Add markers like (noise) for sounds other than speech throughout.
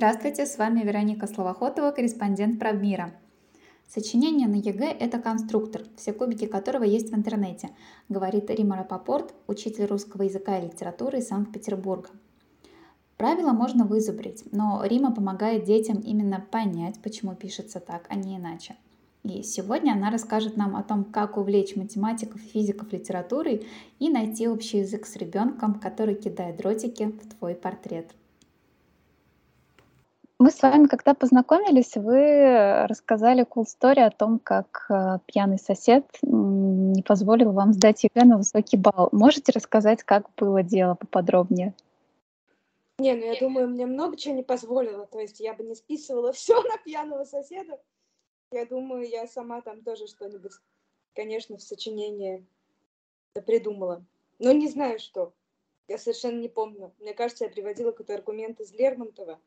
Здравствуйте, с вами Вероника Словохотова, корреспондент Правмира. Сочинение на ЕГЭ – это конструктор, все кубики которого есть в интернете, говорит Римма Раппопорт, учитель русского языка и литературы из Санкт-Петербурга. Правила можно вызубрить, но Римма помогает детям именно понять, почему пишется так, а не иначе. И сегодня она расскажет нам о том, как увлечь математиков физиков литературой и найти общий язык с ребенком, который кидает дротики в твой портрет. Мы с вами когда познакомились, вы рассказали cool story о том, как э, пьяный сосед не позволил вам сдать ЕГЭ на высокий балл. Можете рассказать, как было дело поподробнее? Не, ну я думаю, мне много чего не позволило. То есть я бы не списывала все на пьяного соседа. Я думаю, я сама там тоже что-нибудь, конечно, в сочинении придумала. Но не знаю, что. Я совершенно не помню. Мне кажется, я приводила какой-то аргумент из Лермонтова,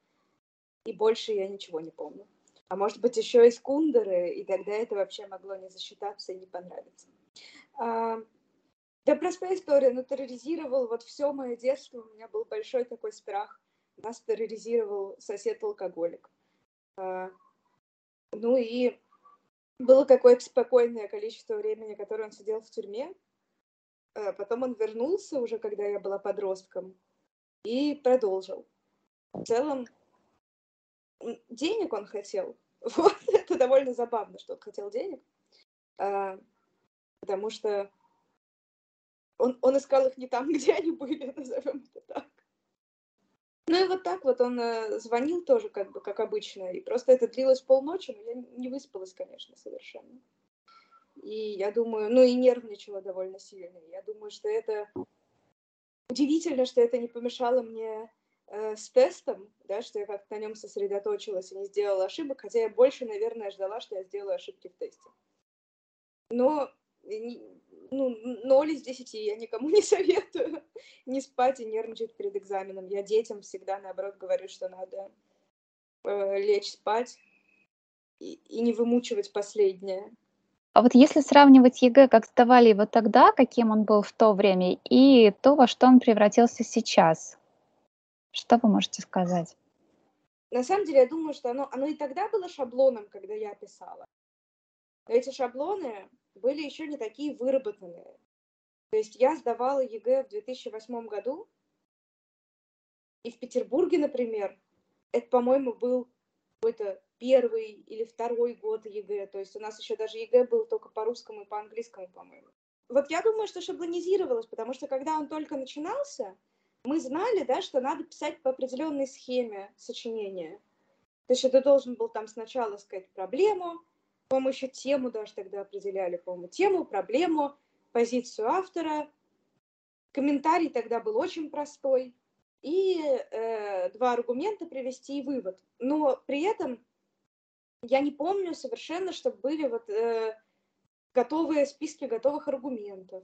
и больше я ничего не помню. А может быть, еще из Кундеры, и тогда это вообще могло не засчитаться и не понравиться. А, да простая история, но терроризировал вот все мое детство, у меня был большой такой страх. Нас терроризировал сосед-алкоголик. А, ну и было какое-то спокойное количество времени, которое он сидел в тюрьме. А потом он вернулся уже, когда я была подростком, и продолжил. В целом, денег он хотел. (laughs) Вот, это довольно забавно, что он хотел денег. А, потому что он, он искал их не там, (laughs) где они были, назовем это так. Ну и вот так вот он э, звонил тоже, как бы, как обычно. И просто это длилось полночи, но я не выспалась, конечно, совершенно. И я думаю, ну и нервничала довольно сильно. Я думаю, что это удивительно, что это не помешало мне э, с тестом, да, что я как-то на нем сосредоточилась и не сделала ошибок, хотя я больше, наверное, ждала, что я сделаю ошибки в тесте. Но ну, 0 из 10 я никому (laughs) не советую не спать и нервничать перед экзаменом. Я детям всегда, наоборот, говорю, что надо э, лечь спать и, и не вымучивать последнее. А вот если сравнивать ЕГЭ, как сдавали его тогда, каким он был в то время, и то, во что он превратился сейчас, что вы можете сказать? На самом деле, я думаю, что оно, оно и тогда было шаблоном, когда я писала. Но эти шаблоны были еще не такие выработанные. То есть я сдавала ЕГЭ в 2008 году, и в Петербурге, например, это, по-моему, был какой-то первый или второй год ЕГЭ. То есть у нас еще даже ЕГЭ был только по русскому и по английскому, по-моему. Вот я думаю, что шаблонизировалось, потому что когда он только начинался, мы знали, да, что надо писать по определенной схеме сочинения. То есть ты должен был там сначала сказать проблему, по-моему, тему даже тогда определяли, по-моему, тему, проблему, позицию автора. Комментарий тогда был очень простой. И э, два аргумента привести и вывод. Но при этом я не помню совершенно, чтобы были вот э, готовые списки готовых аргументов.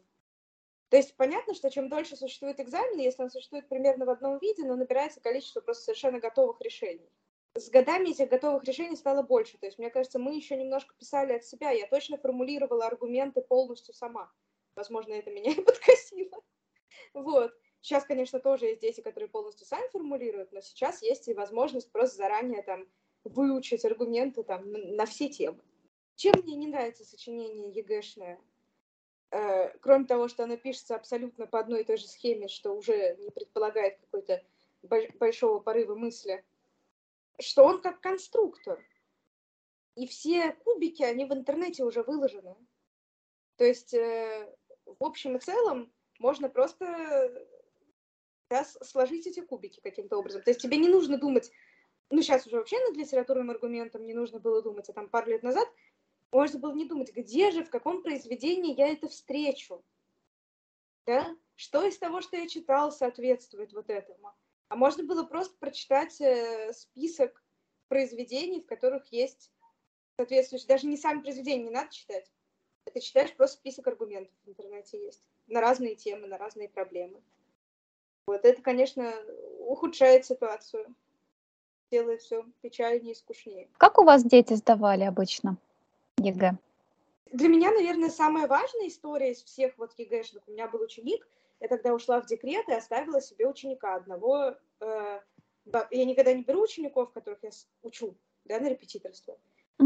То есть понятно, что чем дольше существует экзамен, если он существует примерно в одном виде, но набирается количество просто совершенно готовых решений. С годами этих готовых решений стало больше. То есть, мне кажется, мы еще немножко писали от себя. Я точно формулировала аргументы полностью сама. Возможно, это меня (laughs) и подкосило. Вот. Сейчас, конечно, тоже есть дети, которые полностью сами формулируют, но сейчас есть и возможность просто заранее там выучить аргументы там на все темы. Чем мне не нравится сочинение ЕГЭшное? Э, кроме того, что оно пишется абсолютно по одной и той же схеме, что уже не предполагает какой-то большого порыва мысли, что он как конструктор. И все кубики, они в интернете уже выложены. То есть, э, в общем и целом, можно просто да, сложить эти кубики каким-то образом. То есть тебе не нужно думать, ну сейчас уже вообще над литературным аргументом не нужно было думать, а там пару лет назад можно было не думать, где же, в каком произведении я это встречу. Да? Что из того, что я читал, соответствует вот этому. А можно было просто прочитать э, список произведений, в которых есть соответствующие, даже не сами произведения не надо читать. Это читаешь просто список аргументов в интернете есть на разные темы, на разные проблемы. Вот это, конечно, ухудшает ситуацию, делает все печальнее и скучнее. Как у вас дети сдавали обычно? ЕГЭ? Для меня, наверное, самая важная история из всех вот ЕГЭшных. У меня был ученик, я тогда ушла в декрет и оставила себе ученика одного, э, я никогда не беру учеников, которых я учу, да, на репетиторство.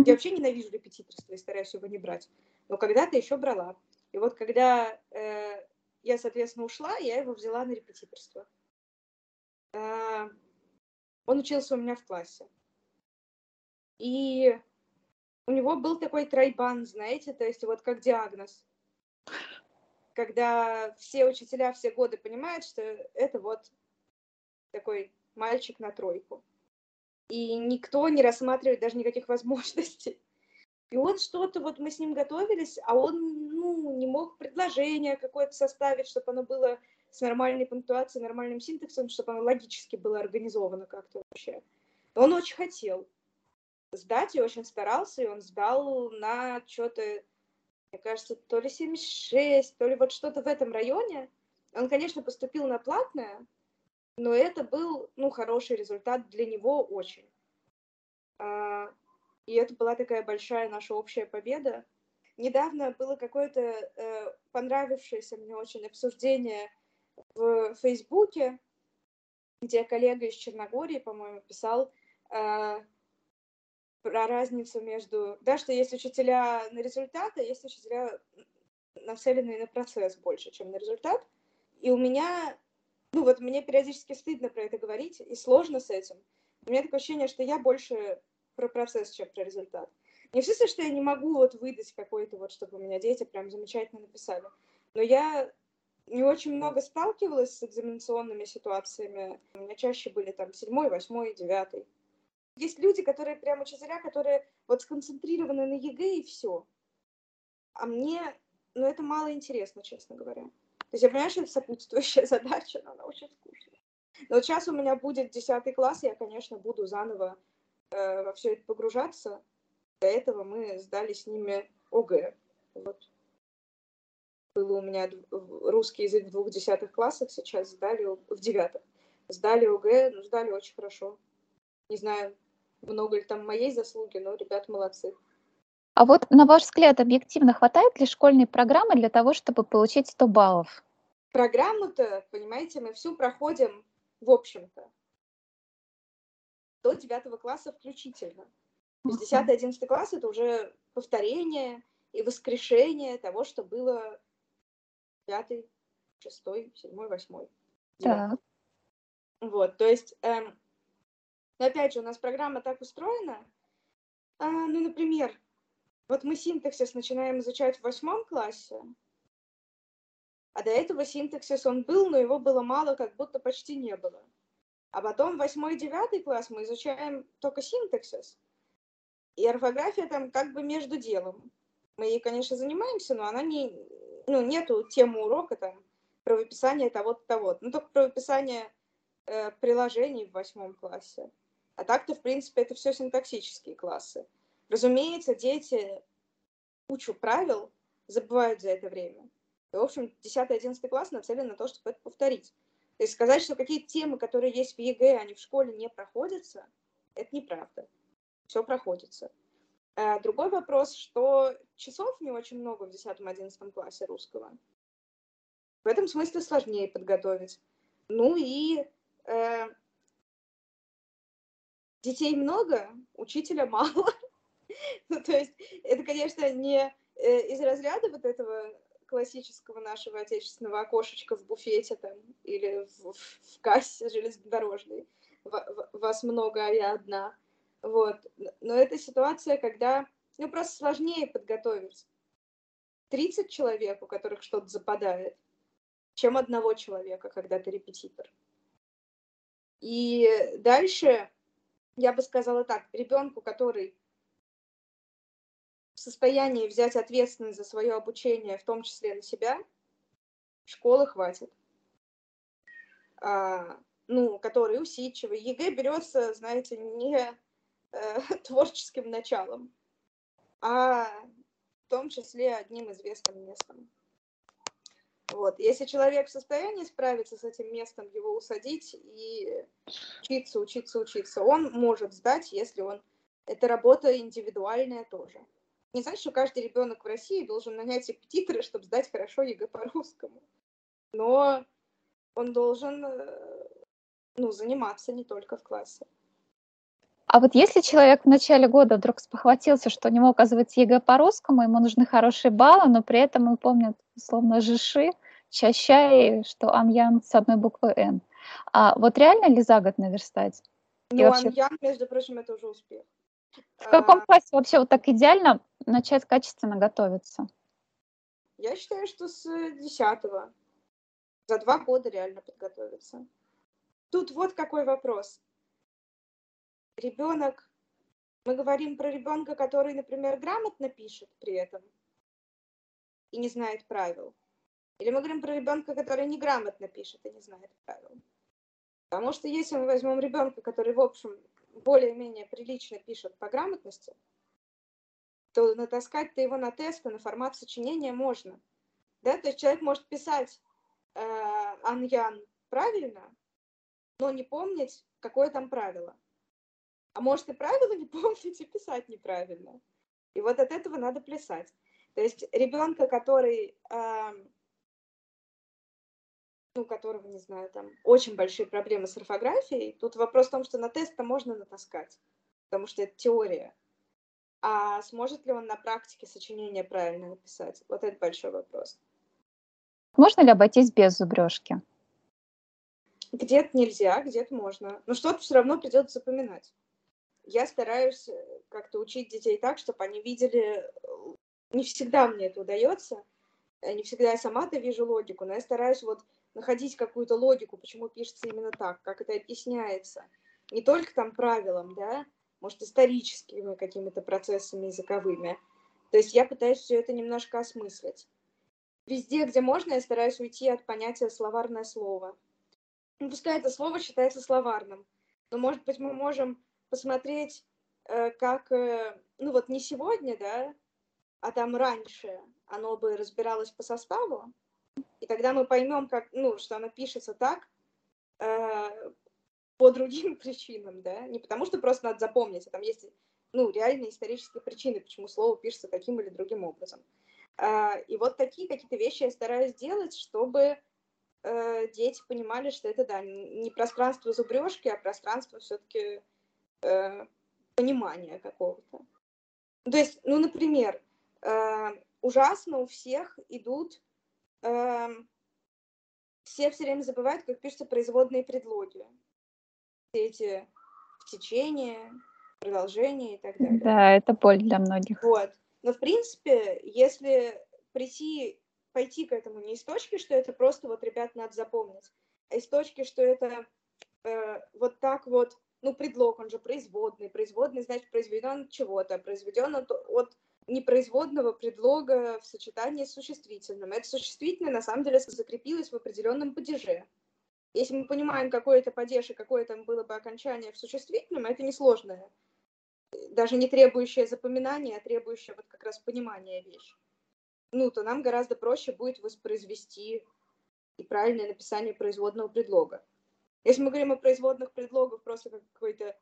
Я вообще ненавижу репетиторство и стараюсь его не брать. Но когда-то еще брала. И вот когда э, я, соответственно, ушла, я его взяла на репетиторство. Э, он учился у меня в классе. И у него был такой тройбан, знаете, то есть вот как диагноз. Когда все учителя все годы понимают, что это вот такой мальчик на тройку. И никто не рассматривает даже никаких возможностей. И он что-то, вот мы с ним готовились, а он, ну, не мог предложение какое-то составить, чтобы оно было с нормальной пунктуацией, нормальным синтаксом, чтобы оно логически было организовано как-то вообще. Он очень хотел сдать и очень старался, и он сдал на что-то, мне кажется, то ли 76, то ли вот что-то в этом районе. Он, конечно, поступил на платное, но это был, ну, хороший результат для него очень. А, и это была такая большая наша общая победа. Недавно было какое-то э, понравившееся мне очень обсуждение в Фейсбуке, где коллега из Черногории, по-моему, писал э, про разницу между... Да, что есть учителя на результат, а есть учителя нацеленные на процесс больше, чем на результат. И у меня... Ну вот мне периодически стыдно про это говорить, и сложно с этим. У меня такое ощущение, что я больше про процесс, чем про результат. Не в смысле, что я не могу вот выдать какой-то вот, чтобы у меня дети прям замечательно написали. Но я не очень много сталкивалась с экзаменационными ситуациями. У меня чаще были там седьмой, восьмой, девятый. Есть люди, которые прям учителя, которые вот сконцентрированы на ЕГЭ и все. А мне, ну, это мало интересно, честно говоря. То есть я понимаю, что это сопутствующая (laughs) задача, но она очень скучная. Но вот сейчас у меня будет десятый класс, я, конечно, буду заново э, во все это погружаться. До этого мы сдали с ними ОГЭ. Вот. Было у меня русский язык в двух десятых классах, сейчас сдали в девятых. Сдали ОГЭ, ну, сдали очень хорошо. Не знаю, много ли там моей заслуги, но ребят молодцы. А вот, на ваш взгляд, объективно хватает ли школьной программы для того, чтобы получить 100 баллов? Программу-то, понимаете, мы всю проходим в общем-то до 9 класса включительно. То есть 10-11 класс это уже повторение и воскрешение того, что было 5, 6, 7, 8. Так. Вот, то есть, эм, но опять же, у нас программа так устроена, а, ну, например, вот мы синтаксис начинаем изучать в восьмом классе, а до этого синтаксис он был, но его было мало, как будто почти не было. А потом восьмой, девятый класс мы изучаем только синтаксис. И орфография там как бы между делом. Мы ей, конечно, занимаемся, но она не, ну, нету темы урока там правописание того-то, того Ну, только правописание э, приложений в восьмом классе. А так-то, в принципе, это все синтаксические классы. Разумеется, дети кучу правил забывают за это время. И, в общем, 10-11 класс нацелен на то, чтобы это повторить. То есть сказать, что какие-то темы, которые есть в ЕГЭ, они в школе не проходятся, это неправда. Все проходится. А другой вопрос, что часов не очень много в 10-11 классе русского. В этом смысле сложнее подготовить. Ну и э, детей много, учителя мало. (laughs) ну, то есть это, конечно, не э, из разряда вот этого классического нашего отечественного окошечка в буфете там или в, в кассе железнодорожной. Вас много, а я одна. Вот. Но это ситуация, когда ну, просто сложнее подготовить 30 человек, у которых что-то западает, чем одного человека, когда ты репетитор. И дальше я бы сказала так, ребенку, который в состоянии взять ответственность за свое обучение, в том числе на себя, школы хватит. А, ну, который усидчивый. ЕГЭ берется, знаете, не э, (laughs) творческим началом, а в том числе одним известным местом. Вот. Если человек в состоянии справиться с этим местом, его усадить и учиться, учиться, учиться, он может сдать, если он... Это работа индивидуальная тоже не значит, что каждый ребенок в России должен нанять репетитора, чтобы сдать хорошо ЕГЭ по русскому. Но он должен э, ну, заниматься не только в классе. А вот если человек в начале года вдруг спохватился, что у него, оказывается, ЕГЭ по-русскому, ему нужны хорошие баллы, но при этом он помнит, условно, жи-ши, ча-ща, что -ан-, -ян- с одной буквы Н. А вот реально ли за год наверстать? Ну, вообще... -Ан-, -ян-, между прочим, это уже успех. В каком а... классе вообще вот так идеально начать качественно готовиться? Я считаю, что с десятого. За два года реально подготовиться. Тут вот какой вопрос. Ребенок, мы говорим про ребенка, который, например, грамотно пишет при этом и не знает правил. Или мы говорим про ребенка, который неграмотно пишет и не знает правил. Потому что если мы возьмем ребенка, который, в общем, более-менее прилично пишет по грамотности, то натаскать-то его на тесты, на формат сочинения можно. Да? То есть человек может писать э, Аньян правильно, но не помнить, какое там правило. А может и правила не (laughs) помнить, и писать неправильно. И вот от этого надо плясать. То есть ребенка, который, э, у которого, не знаю, там очень большие проблемы с орфографией, тут вопрос в том, что на тест-то можно натаскать, потому что это теория. А сможет ли он на практике сочинение правильно написать? Вот это большой вопрос. Можно ли обойтись без зубрежки? Где-то нельзя, где-то можно. Но что-то все равно придется запоминать. Я стараюсь э, как-то учить детей так, чтобы они видели... Э, не всегда мне это удается, э, не всегда я сама-то вижу логику, но я стараюсь вот находить какую-то логику, почему пишется именно так, как это объясняется. Не только там правилам, да, может, историческими какими-то процессами языковыми. То есть я пытаюсь все это немножко осмыслить. Везде, где можно, я стараюсь уйти от понятия словарное слово. Ну, пускай это слово считается словарным, но, может быть, мы можем посмотреть, э, как, э, ну вот не сегодня, да, а там раньше оно бы разбиралось по составу, и тогда мы поймем, как, ну, что оно пишется так э, по другим (laughs) причинам, да, не потому что просто надо запомнить, а там есть, ну, реальные исторические причины, почему слово пишется таким или другим образом. Э, и вот такие какие-то вещи я стараюсь делать, чтобы э, дети понимали, что это, да, не пространство зубрежки, а пространство все-таки э, понимания какого-то. То есть, ну, например, э, ужасно у всех идут, все все время забывают, как пишутся производные предлоги. Все эти в течение, продолжение и так далее. Да, это боль для многих. Вот. Но, в принципе, если прийти пойти к этому не из точки, что это просто вот, ребят, надо запомнить, а из точки, что это э, вот так вот, ну, предлог, он же производный, производный, значит, произведен от чего-то, произведен от, от непроизводного предлога в сочетании с существительным. Это существительное, на самом деле, закрепилось в определенном падеже. Если мы понимаем, какой это падеж и какое там было бы окончание в существительном, это несложное, даже не требующее запоминания, а требующее вот как раз понимания вещи ну, то нам гораздо проще будет воспроизвести и правильное написание производного предлога. Если мы говорим о производных предлогах просто как какой-то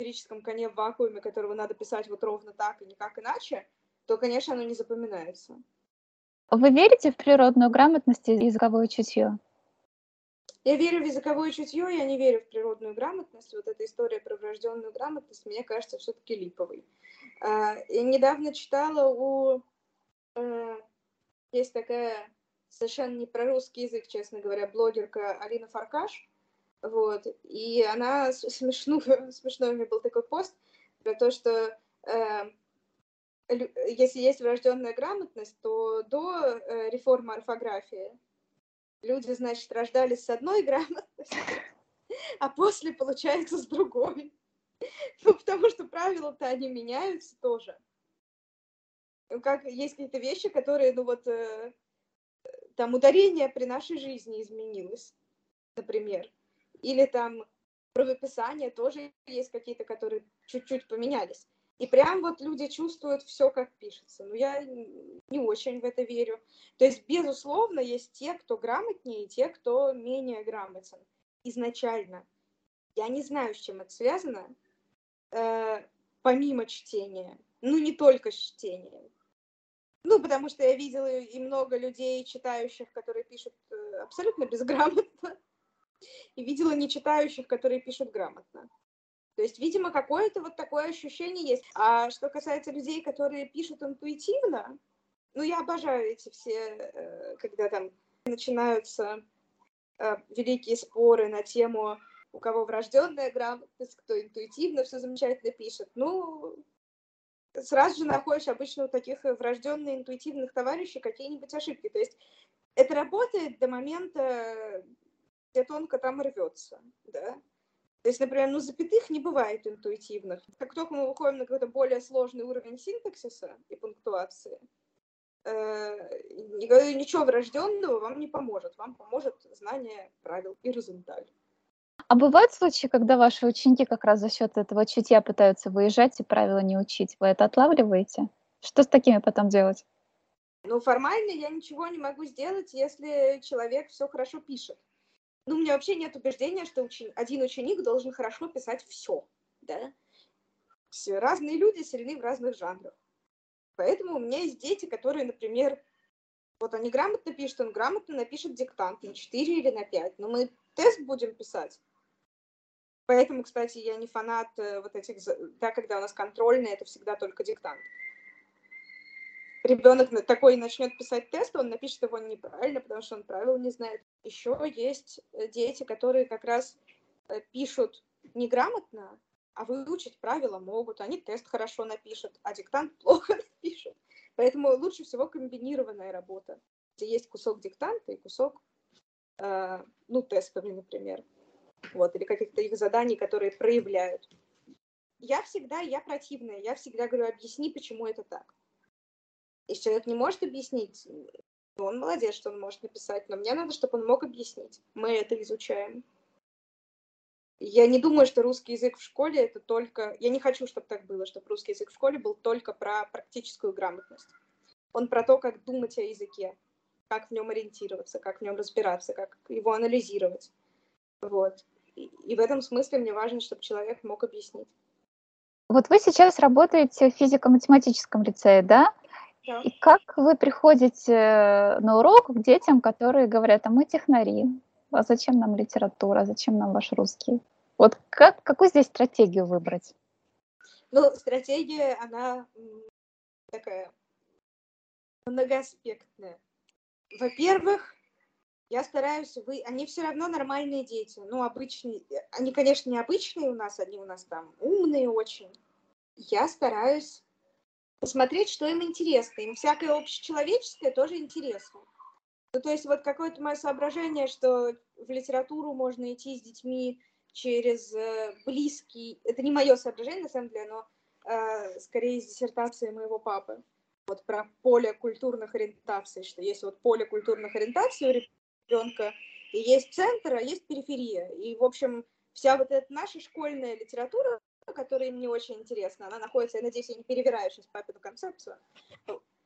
историческом коне в вакууме, которого надо писать вот ровно так и никак иначе, то, конечно, оно не запоминается. Вы верите в природную грамотность и языковое чутье? Я верю в языковое чутье, я не верю в природную грамотность. Вот эта история про врожденную грамотность, мне кажется, все-таки липовой. А, я недавно читала у Э, есть такая совершенно не про русский язык, честно говоря, блогерка Алина Фаркаш, вот, и она смешную, (laughs) смешной у меня был такой пост про то, что э, если есть врожденная грамотность, то до э, реформы орфографии люди, значит, рождались с одной (laughs) грамотностью, а после, получается, с другой. (laughs) Ну, потому что правила-то они меняются тоже как есть какие-то вещи, которые, ну вот, э, там ударение при нашей жизни изменилось, например. Или там правописание тоже есть какие-то, которые чуть-чуть поменялись. И прям вот люди чувствуют все, как пишется. Но я не очень в это верю. То есть, безусловно, есть те, кто грамотнее, и те, кто менее грамотен изначально. Я не знаю, с чем это связано, э, помимо чтения. Ну, не только с чтением. Ну, потому что я видела и много людей, читающих, которые пишут э, абсолютно безграмотно. И видела нечитающих, которые пишут грамотно. То есть, видимо, какое-то вот такое ощущение есть. А что касается людей, которые пишут интуитивно, ну, я обожаю эти все, э, когда там начинаются э, великие споры на тему, у кого врожденная грамотность, кто интуитивно все замечательно пишет. Ну, сразу же находишь обычно у таких врожденных интуитивных товарищей какие-нибудь ошибки. То есть это работает до момента, где тонко там рвется, да. То есть, например, ну, запятых не бывает интуитивных. Как только мы выходим на какой-то более сложный уровень синтаксиса и пунктуации, э, ничего врожденного вам не поможет. Вам поможет знание правил и результат. А бывают случаи, когда ваши ученики как раз за счет этого чутья пытаются выезжать и правила не учить? Вы это отлавливаете? Что с такими потом делать? Ну, формально я ничего не могу сделать, если человек все хорошо пишет. Ну, у меня вообще нет убеждения, что учен... один ученик должен хорошо писать все, да? Все разные люди сильны в разных жанрах. Поэтому у меня есть дети, которые, например, вот они грамотно пишут, он грамотно напишет диктант на 4 или на 5, но мы тест будем писать. Поэтому, кстати, я не фанат э, вот этих, да, когда у нас контрольные, это всегда только диктант ребенок такой начнет писать тест, он напишет его неправильно, потому что он правил не знает. Еще есть э, дети, которые как раз э, пишут неграмотно, а выучить правила могут. Они тест хорошо напишут, а диктант (laughs) плохо напишут. Поэтому лучше всего комбинированная работа, где есть кусок диктанта и кусок, э, ну, тестовый, например. Вот, или каких-то их заданий, которые проявляют. Я всегда, я противная, я всегда говорю, объясни, почему это так. Если человек не может объяснить, он молодец, что он может написать, но мне надо, чтобы он мог объяснить. Мы это изучаем. Я не думаю, что русский язык в школе это только... Я не хочу, чтобы так было, чтобы русский язык в школе был только про практическую грамотность. Он про то, как думать о языке, как в нем ориентироваться, как в нем разбираться, как его анализировать. Вот. И, и в этом смысле мне важно, чтобы человек мог объяснить. Вот вы сейчас работаете в физико-математическом лицее, да? И как вы приходите на урок к детям, которые говорят, а мы технари, а зачем нам литература, зачем нам ваш русский? Вот как, какую здесь стратегию выбрать? Ну, стратегия, она такая многоаспектная. Во-первых, я стараюсь, вы, они все равно нормальные дети, ну, обычные, они, конечно, не обычные у нас, они у нас там умные очень. Я стараюсь посмотреть, что им интересно. Им всякое общечеловеческое тоже интересно. Ну, то есть вот какое-то мое соображение, что в литературу можно идти с детьми через э, близкий... Это не мое соображение, на самом деле, но э, скорее из диссертации моего папы. Вот про поле культурных ориентаций, что есть вот поле культурных ориентаций у ребенка, и есть центр, а есть периферия. И, в общем, вся вот эта наша школьная литература, которая мне очень интересна. Она находится, я надеюсь, я не перевираю сейчас папину концепцию.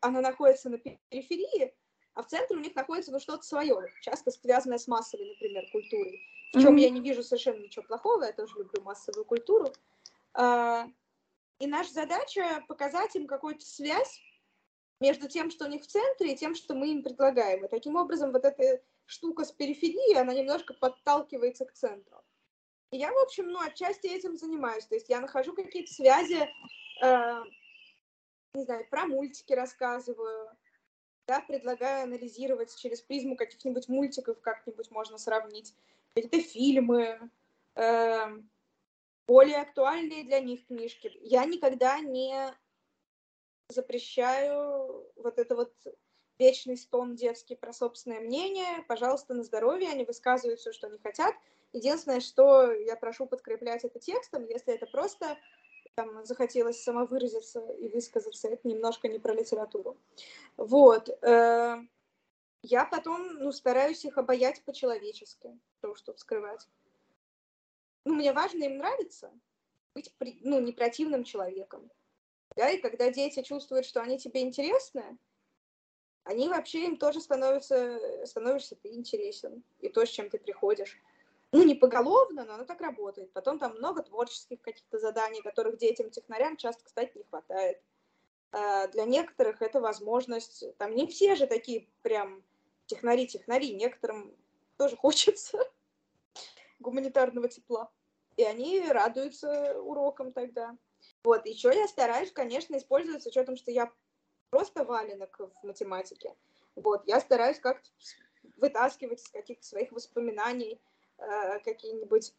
Она находится на периферии, а в центре у них находится ну, что-то свое, часто связанное с массовой, например, культурой. В чем mm-hmm. я не вижу совершенно ничего плохого, я тоже люблю массовую культуру. А, и наша задача показать им какую-то связь между тем, что у них в центре, и тем, что мы им предлагаем. И таким образом вот эта штука с периферии, она немножко подталкивается к центру. Я, в общем, ну, отчасти этим занимаюсь. То есть я нахожу какие-то связи, э, не знаю, про мультики рассказываю, да, предлагаю анализировать через призму каких-нибудь мультиков, как-нибудь можно сравнить, какие-то фильмы, э, более актуальные для них книжки. Я никогда не запрещаю вот это вот вечный стон детский про собственное мнение. Пожалуйста, на здоровье, они высказывают все, что они хотят. Единственное, что я прошу подкреплять это текстом, если это просто там, захотелось самовыразиться и высказаться, это немножко не про литературу. Вот. Э, я потом, ну, стараюсь их обаять по-человечески, то, что скрывать. Ну, мне важно им нравится быть, ну, не противным человеком. Да, и когда дети чувствуют, что они тебе интересны, они вообще им тоже становятся, становишься ты интересен, и то, с чем ты приходишь ну, не поголовно, но оно так работает. Потом там много творческих каких-то заданий, которых детям-технарям часто, кстати, не хватает. А, для некоторых это возможность, там не все же такие прям технари-технари, некоторым тоже (laughs) хочется. гуманитарного тепла. И они радуются урокам тогда. Вот, еще я стараюсь, конечно, использовать с учетом, что я просто валенок в математике. Вот, я стараюсь как-то вытаскивать из каких-то своих воспоминаний какие-нибудь,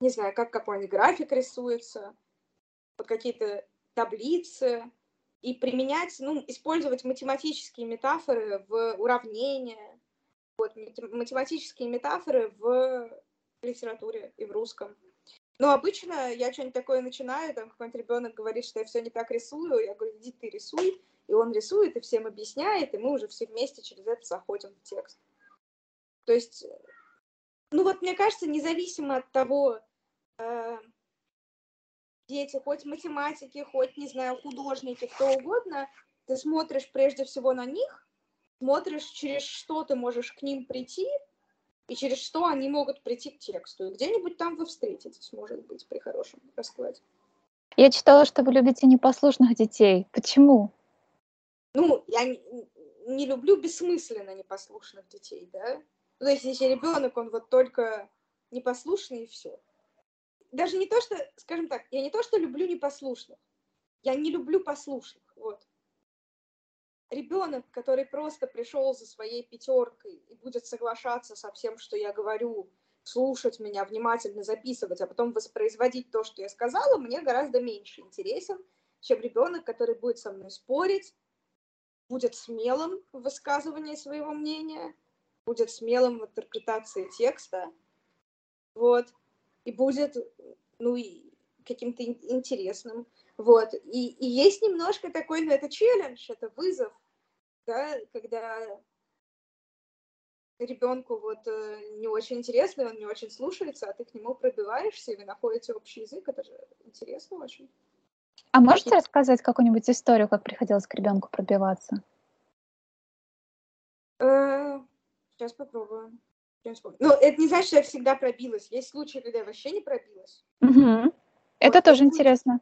не знаю, как какой-нибудь график рисуется, вот какие-то таблицы, и применять, ну, использовать математические метафоры в уравнения, вот, математические метафоры в литературе и в русском. Но обычно я что-нибудь такое начинаю, там какой-нибудь ребенок говорит, что я все не так рисую, я говорю, иди ты рисуй, и он рисует, и всем объясняет, и мы уже все вместе через это заходим в текст. То есть, ну вот мне кажется, независимо от того, э, дети, хоть математики, хоть, не знаю, художники, кто угодно, ты смотришь прежде всего на них, смотришь, через что ты можешь к ним прийти, и через что они могут прийти к тексту. И где-нибудь там вы встретитесь, может быть, при хорошем раскладе. Я читала, что вы любите непослушных детей. Почему? Ну, я не, не люблю бессмысленно непослушных детей, да. Ну, то есть, если ребенок, он вот только непослушный и все даже не то, что, скажем так, я не то, что люблю непослушных, я не люблю послушных, вот. Ребенок, который просто пришел за своей пятеркой и будет соглашаться со всем, что я говорю, слушать меня, внимательно записывать, а потом воспроизводить то, что я сказала, мне гораздо меньше интересен, чем ребенок, который будет со мной спорить, будет смелым в высказывании своего мнения, будет смелым в интерпретации текста. Вот и будет, ну, и каким-то интересным. Вот. И, и есть немножко такой, ну, это челлендж, это вызов, да, когда ребенку вот э, не очень интересно, он не очень слушается, а ты к нему пробиваешься, и вы находите общий язык, это же интересно очень. А можете рассказать какую-нибудь историю, как приходилось к ребенку пробиваться? Э, сейчас попробую. Ну, это не значит, что я всегда пробилась. Есть случаи, когда я вообще не пробилась. Угу. Это вот, тоже интересно.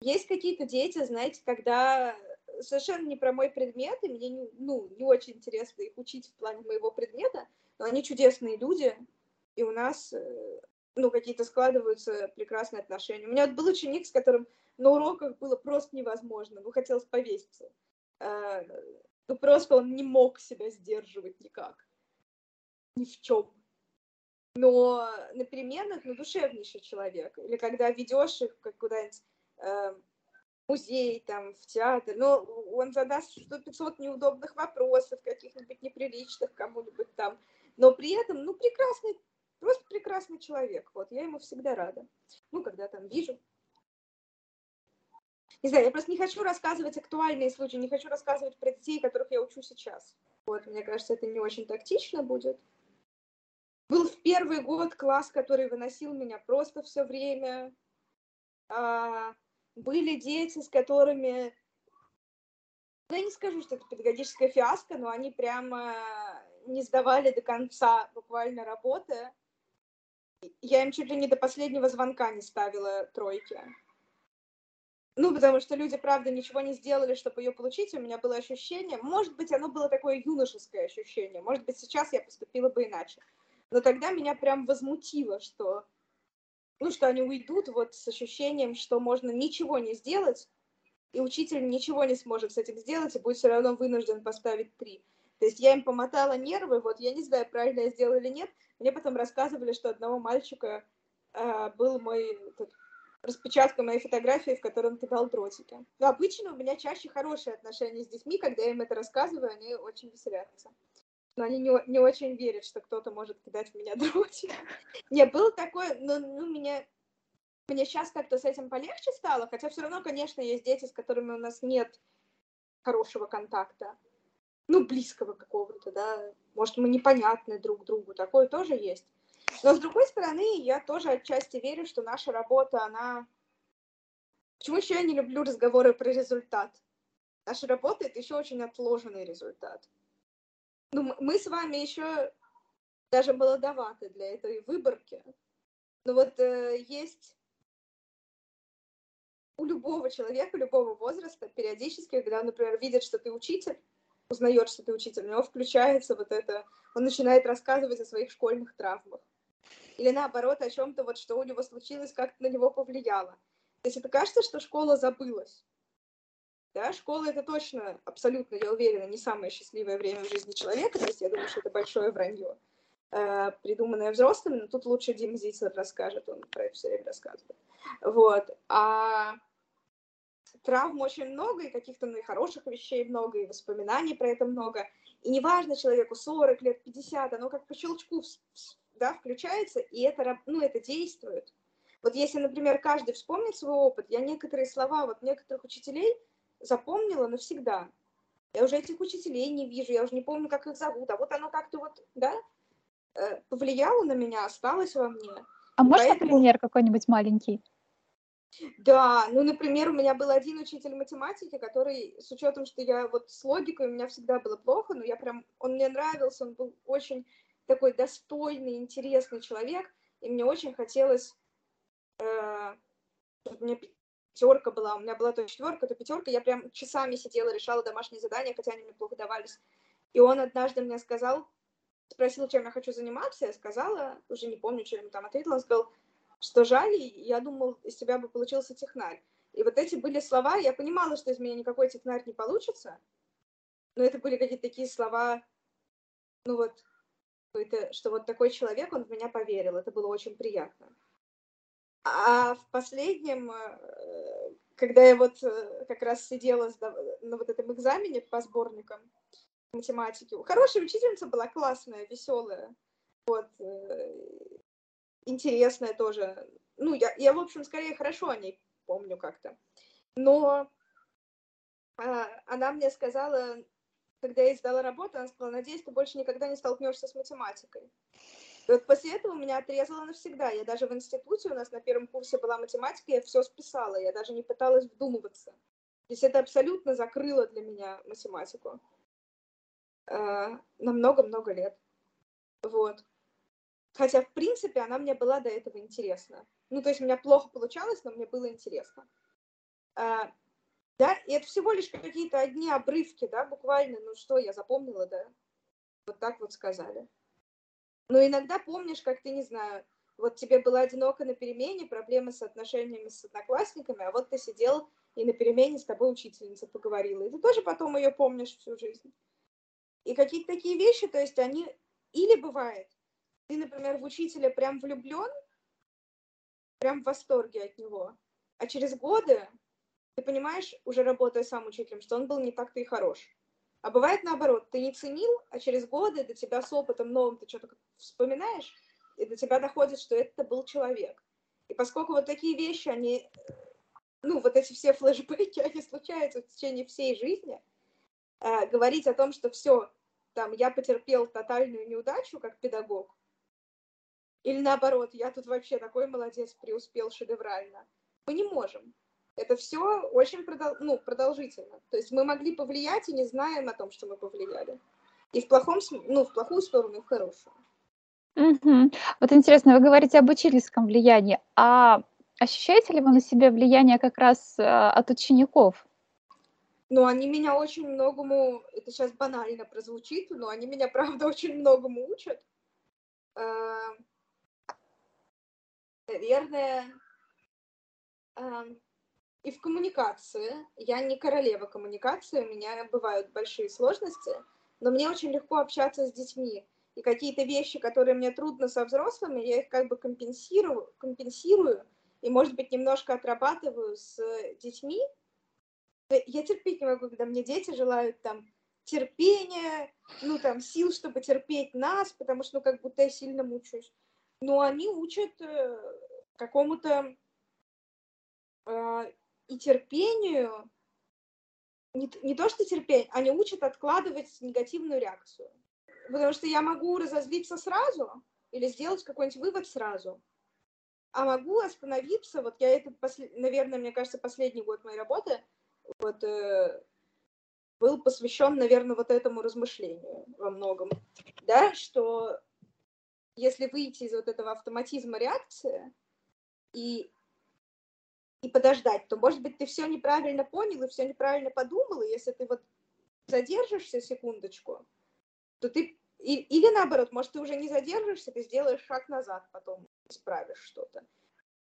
Есть какие-то дети, знаете, когда совершенно не про мой предмет, и мне не, ну, не очень интересно их учить в плане моего предмета, но они чудесные люди, и у нас э, ну, какие-то складываются прекрасные отношения. У меня вот был ученик, с которым на уроках было просто невозможно, ну, хотелось повеситься. Э, ну, просто он не мог себя сдерживать никак ни в чем. Но на переменах, ну, душевнейший человек. Или когда ведешь их как куда-нибудь э, музей, там, в театр, но он задаст 100-500 неудобных вопросов, каких-нибудь неприличных кому-нибудь там. Но при этом, ну, прекрасный, просто прекрасный человек. Вот, я ему всегда рада. Ну, когда там вижу. Не знаю, я просто не хочу рассказывать актуальные случаи, не хочу рассказывать про детей, которых я учу сейчас. Вот, мне кажется, это не очень тактично будет. Был в первый год класс, который выносил меня просто все время. А, были дети, с которыми... Ну, я не скажу, что это педагогическая фиаско, но они прямо не сдавали до конца буквально работы. Я им чуть ли не до последнего звонка не ставила тройки. Ну, потому что люди, правда, ничего не сделали, чтобы ее получить. У меня было ощущение, может быть, оно было такое юношеское ощущение, может быть, сейчас я поступила бы иначе. Но тогда меня прям возмутило, что, ну, что они уйдут вот с ощущением, что можно ничего не сделать, и учитель ничего не сможет с этим сделать, и будет все равно вынужден поставить три. То есть я им помотала нервы, вот я не знаю, правильно я сделала или нет. Мне потом рассказывали, что одного мальчика э, был мой тут, распечатка моей фотографии, в которой он кидал дротики. Но обычно у меня чаще хорошие отношения с детьми, когда я им это рассказываю, они очень веселятся но они не, не очень верят, что кто-то может кидать в меня (laughs) дротик. Не, было такое, но ну, меня, мне сейчас как-то с этим полегче стало, хотя все равно, конечно, есть дети, с которыми у нас нет хорошего контакта, ну, близкого какого-то, да, может, мы непонятны друг другу, такое тоже есть. Но, с другой стороны, я тоже отчасти верю, что наша работа, она... Почему еще я не люблю разговоры про результат? Наша работа — это еще очень отложенный результат ну, мы с вами еще даже молодоваты для этой выборки. Но вот э, есть у любого человека, любого возраста, периодически, когда например, видит, что ты учитель, узнает, что ты учитель, у него включается вот это, он начинает рассказывать о своих школьных травмах. или наоборот о чем-то, вот, что у него случилось, как-то на него повлияло. То есть это кажется, что школа забылась. Да, школа это точно, абсолютно, я уверена, не самое счастливое время в жизни человека, то есть я думаю, что это большое вранье, э, придуманное взрослыми, но тут лучше Дима Зицер расскажет, он про это все время рассказывает. Вот. А травм очень много, и каких-то ну, и хороших вещей много, и воспоминаний про это много. И неважно человеку 40 лет, 50, оно как по щелчку да, включается, и это, ну, это действует. Вот если, например, каждый вспомнит свой опыт, я некоторые слова вот некоторых учителей запомнила навсегда. Я уже этих учителей не вижу, я уже не помню, как их зовут, а вот оно как-то вот, да, э, повлияло на меня, осталось во мне. А можешь, Поэтому... например, какой-нибудь маленький? Да, ну, например, у меня был один учитель математики, который, с учетом, что я вот с логикой у меня всегда было плохо, но я прям, он мне нравился, он был очень такой достойный, интересный человек, и мне очень хотелось, э, меня пятерка была, у меня была то четверка, то пятерка, я прям часами сидела, решала домашние задания, хотя они мне плохо давались. И он однажды мне сказал, спросил, чем я хочу заниматься, я сказала, уже не помню, что ему там ответила, он сказал, что жаль, я думал, из тебя бы получился технарь. И вот эти были слова, я понимала, что из меня никакой технарь не получится, но это были какие-то такие слова, ну вот, что вот такой человек, он в меня поверил, это было очень приятно. А в последнем, э, когда я вот э, как раз сидела на вот этом экзамене по сборникам математики, хорошая учительница была, классная, веселая, вот, э, интересная тоже. Ну, я, я, в общем, скорее хорошо о ней помню как-то. Но а, она мне сказала, когда я издала работу, она сказала, надеюсь, ты больше никогда не столкнешься с математикой. И вот после этого меня отрезало навсегда. Я даже в институте, у нас на первом курсе была математика, я все списала, я даже не пыталась вдумываться. То есть это абсолютно закрыло для меня математику э, на много-много лет. Вот. Хотя, в принципе, она мне была до этого интересна. Ну, то есть у меня плохо получалось, но мне было интересно. А, да, и это всего лишь какие-то одни обрывки, да, буквально, ну что, я запомнила, да, вот так вот сказали. Но иногда помнишь, как ты, не знаю, вот тебе было одиноко на перемене, проблемы с отношениями с одноклассниками, а вот ты сидел и на перемене с тобой учительница поговорила, и ты тоже потом ее помнишь всю жизнь. И какие-то такие вещи, то есть они или бывает, ты, например, в учителя прям влюблен, прям в восторге от него, а через годы ты понимаешь, уже работая сам учителем, что он был не так-то и хорош. А бывает наоборот, ты не ценил, а через годы до тебя с опытом новым ты что-то вспоминаешь, и до тебя доходит, что это был человек. И поскольку вот такие вещи, они, ну, вот эти все флешбеки, (laughs) они случаются в течение всей жизни, э, говорить о том, что все, там, я потерпел тотальную неудачу как педагог, или наоборот, я тут вообще такой молодец, преуспел шедеврально. Мы не можем. Это все очень продол ну, продолжительно. То есть мы могли повлиять и не знаем о том, что мы повлияли. И в плохом, ну, в плохую сторону, и в хорошую. Угу. Вот интересно, вы говорите об учительском влиянии, а ощущаете ли вы на себе влияние как раз э, от учеников? Ну, они меня очень многому, это сейчас банально прозвучит, но они меня, (laughs) правда, очень многому учат. Э, наверное, и в коммуникации. Я не королева коммуникации, у меня бывают большие сложности, но мне очень легко общаться с детьми. И какие-то вещи, которые мне трудно со взрослыми, я их как бы компенсирую, компенсирую и, может быть, немножко отрабатываю с детьми. Я терпеть не могу, когда мне дети желают там терпения, ну, там, сил, чтобы терпеть нас, потому что, ну, как будто я сильно мучаюсь но они учат э, какому-то э, и терпению, не, не то что терпение, они учат откладывать негативную реакцию. Потому что я могу разозлиться сразу или сделать какой-нибудь вывод сразу, а могу остановиться. Вот я это, послед... наверное, мне кажется, последний год моей работы вот, э, был посвящен, наверное, вот этому размышлению во многом, да, что если выйти из вот этого автоматизма реакции и, и подождать, то, может быть, ты все неправильно понял и все неправильно подумал, и если ты вот задержишься секундочку, то ты и, или наоборот, может, ты уже не задержишься, ты сделаешь шаг назад, потом исправишь что-то.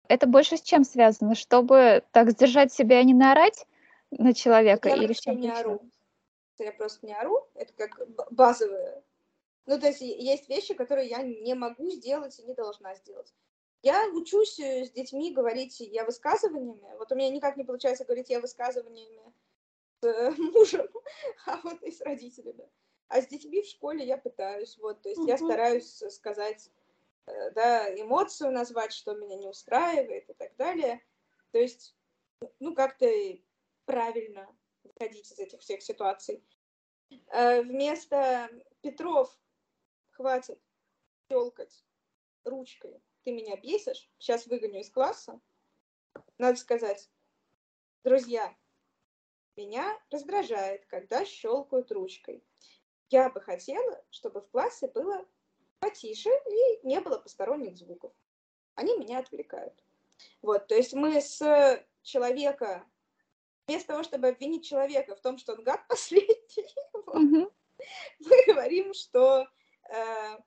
Это больше с чем связано? Чтобы так сдержать себя и не наорать на человека? Я или чем не ору. Я просто не ору, это как базовые. Ну, то есть есть вещи, которые я не могу сделать и не должна сделать. Я учусь э, с детьми говорить я высказываниями. Вот у меня никак не получается говорить я высказываниями с э, (laughs) мужем, а вот и с родителями. А с детьми в школе я пытаюсь. Вот, то есть uh-huh. я стараюсь сказать, э, да, эмоцию назвать, что меня не устраивает и так далее. То есть, ну, как-то правильно выходить из этих всех ситуаций. Вместо Петров хватит щелкать ручкой ты меня бесишь, сейчас выгоню из класса, надо сказать, друзья, меня раздражает, когда щелкают ручкой. Я бы хотела, чтобы в классе было потише и не было посторонних звуков. Они меня отвлекают. Вот, то есть мы с человека, вместо того, чтобы обвинить человека в том, что он гад (laughs) последний, mm-hmm. мы говорим, что э,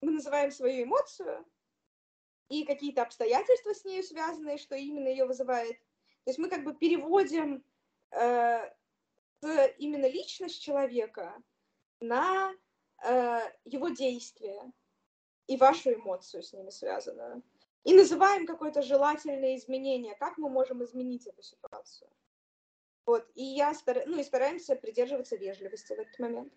мы называем свою эмоцию, и какие-то обстоятельства с ней связанные, что именно ее вызывает. То есть мы как бы переводим э, именно личность человека на э, его действия и вашу эмоцию с ними связанную. И называем какое-то желательное изменение, как мы можем изменить эту ситуацию. Вот, и я стар... ну, и стараемся придерживаться вежливости в этот момент.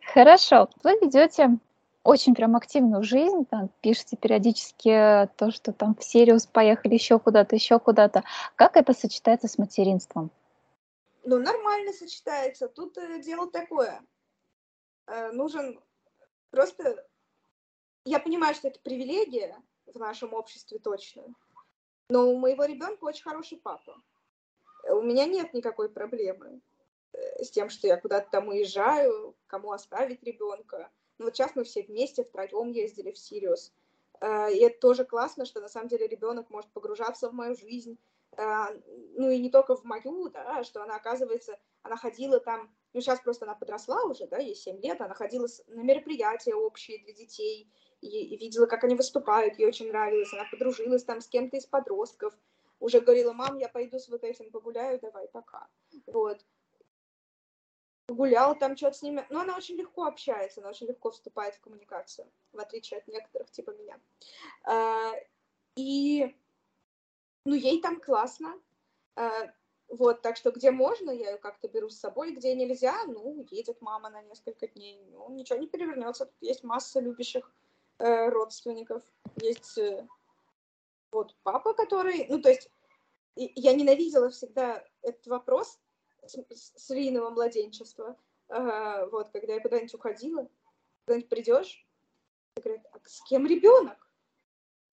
Хорошо. Вы ведете очень прям активную жизнь, там, пишете периодически то, что там в Сириус поехали еще куда-то, еще куда-то. Как это сочетается с материнством? Ну, нормально сочетается. Тут э, дело такое. Э, нужен просто... Я понимаю, что это привилегия в нашем обществе точно, но у моего ребенка очень хороший папа. У меня нет никакой проблемы э, с тем, что я куда-то там уезжаю, кому оставить ребенка ну, вот сейчас мы все вместе втроем ездили в Сириус. Э, и это тоже классно, что на самом деле ребенок может погружаться в мою жизнь, э, ну и не только в мою, да, что она оказывается, она ходила там, ну сейчас просто она подросла уже, да, ей 7 лет, она ходила на мероприятия общие для детей, и, и видела, как они выступают, ей очень нравилось, она подружилась там с кем-то из подростков, уже говорила, мам, я пойду с вот этим погуляю, давай, пока. Вот гулял там, что-то с ними. Но она очень легко общается, она очень легко вступает в коммуникацию, в отличие от некоторых, типа меня. А, и, ну, ей там классно. А, вот, так что где можно, я ее как-то беру с собой, где нельзя, ну, едет мама на несколько дней, ну, ничего не перевернется. Тут есть масса любящих э, родственников, есть э, вот папа, который, ну, то есть я ненавидела всегда этот вопрос, серийного младенчества. А, вот, когда я куда-нибудь уходила, куда-нибудь придешь, говорят, а с кем ребенок?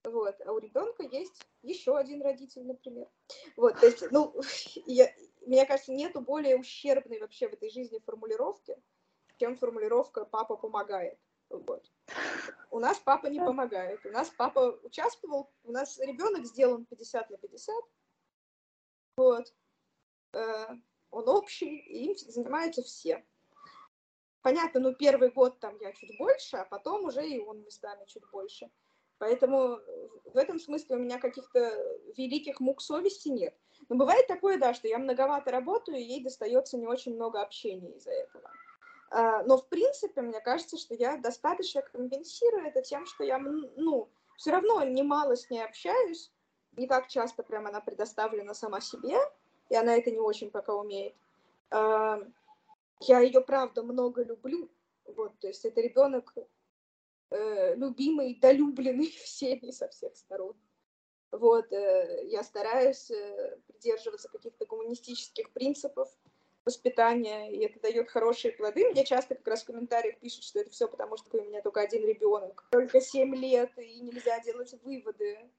Вот, а у ребенка есть еще один родитель, например. Вот, то есть, ну, (laughs) я, мне кажется, нету более ущербной вообще в этой жизни формулировки, чем формулировка «папа помогает». Вот. У нас папа не помогает. У нас папа участвовал, у нас ребенок сделан 50 на 50. Вот. Э, он общий, и им занимаются все. Понятно, ну первый год там я чуть больше, а потом уже и он местами чуть больше. Поэтому в этом смысле у меня каких-то великих мук совести нет. Но бывает такое, да, что я многовато работаю, и ей достается не очень много общения из-за этого. А, но в принципе, мне кажется, что я достаточно компенсирую это тем, что я, ну, все равно немало с ней общаюсь, не так часто прям она предоставлена сама себе, и она это не очень пока умеет. Я ее, правда, много люблю. Вот, то есть это ребенок э, любимый, долюбленный (laughs) всеми со всех сторон. Вот, э, я стараюсь э, придерживаться каких-то гуманистических принципов воспитания, и это дает хорошие плоды. Мне часто как раз в комментариях пишут, что это все потому, что у меня только один ребенок, только 7 лет, и нельзя делать выводы.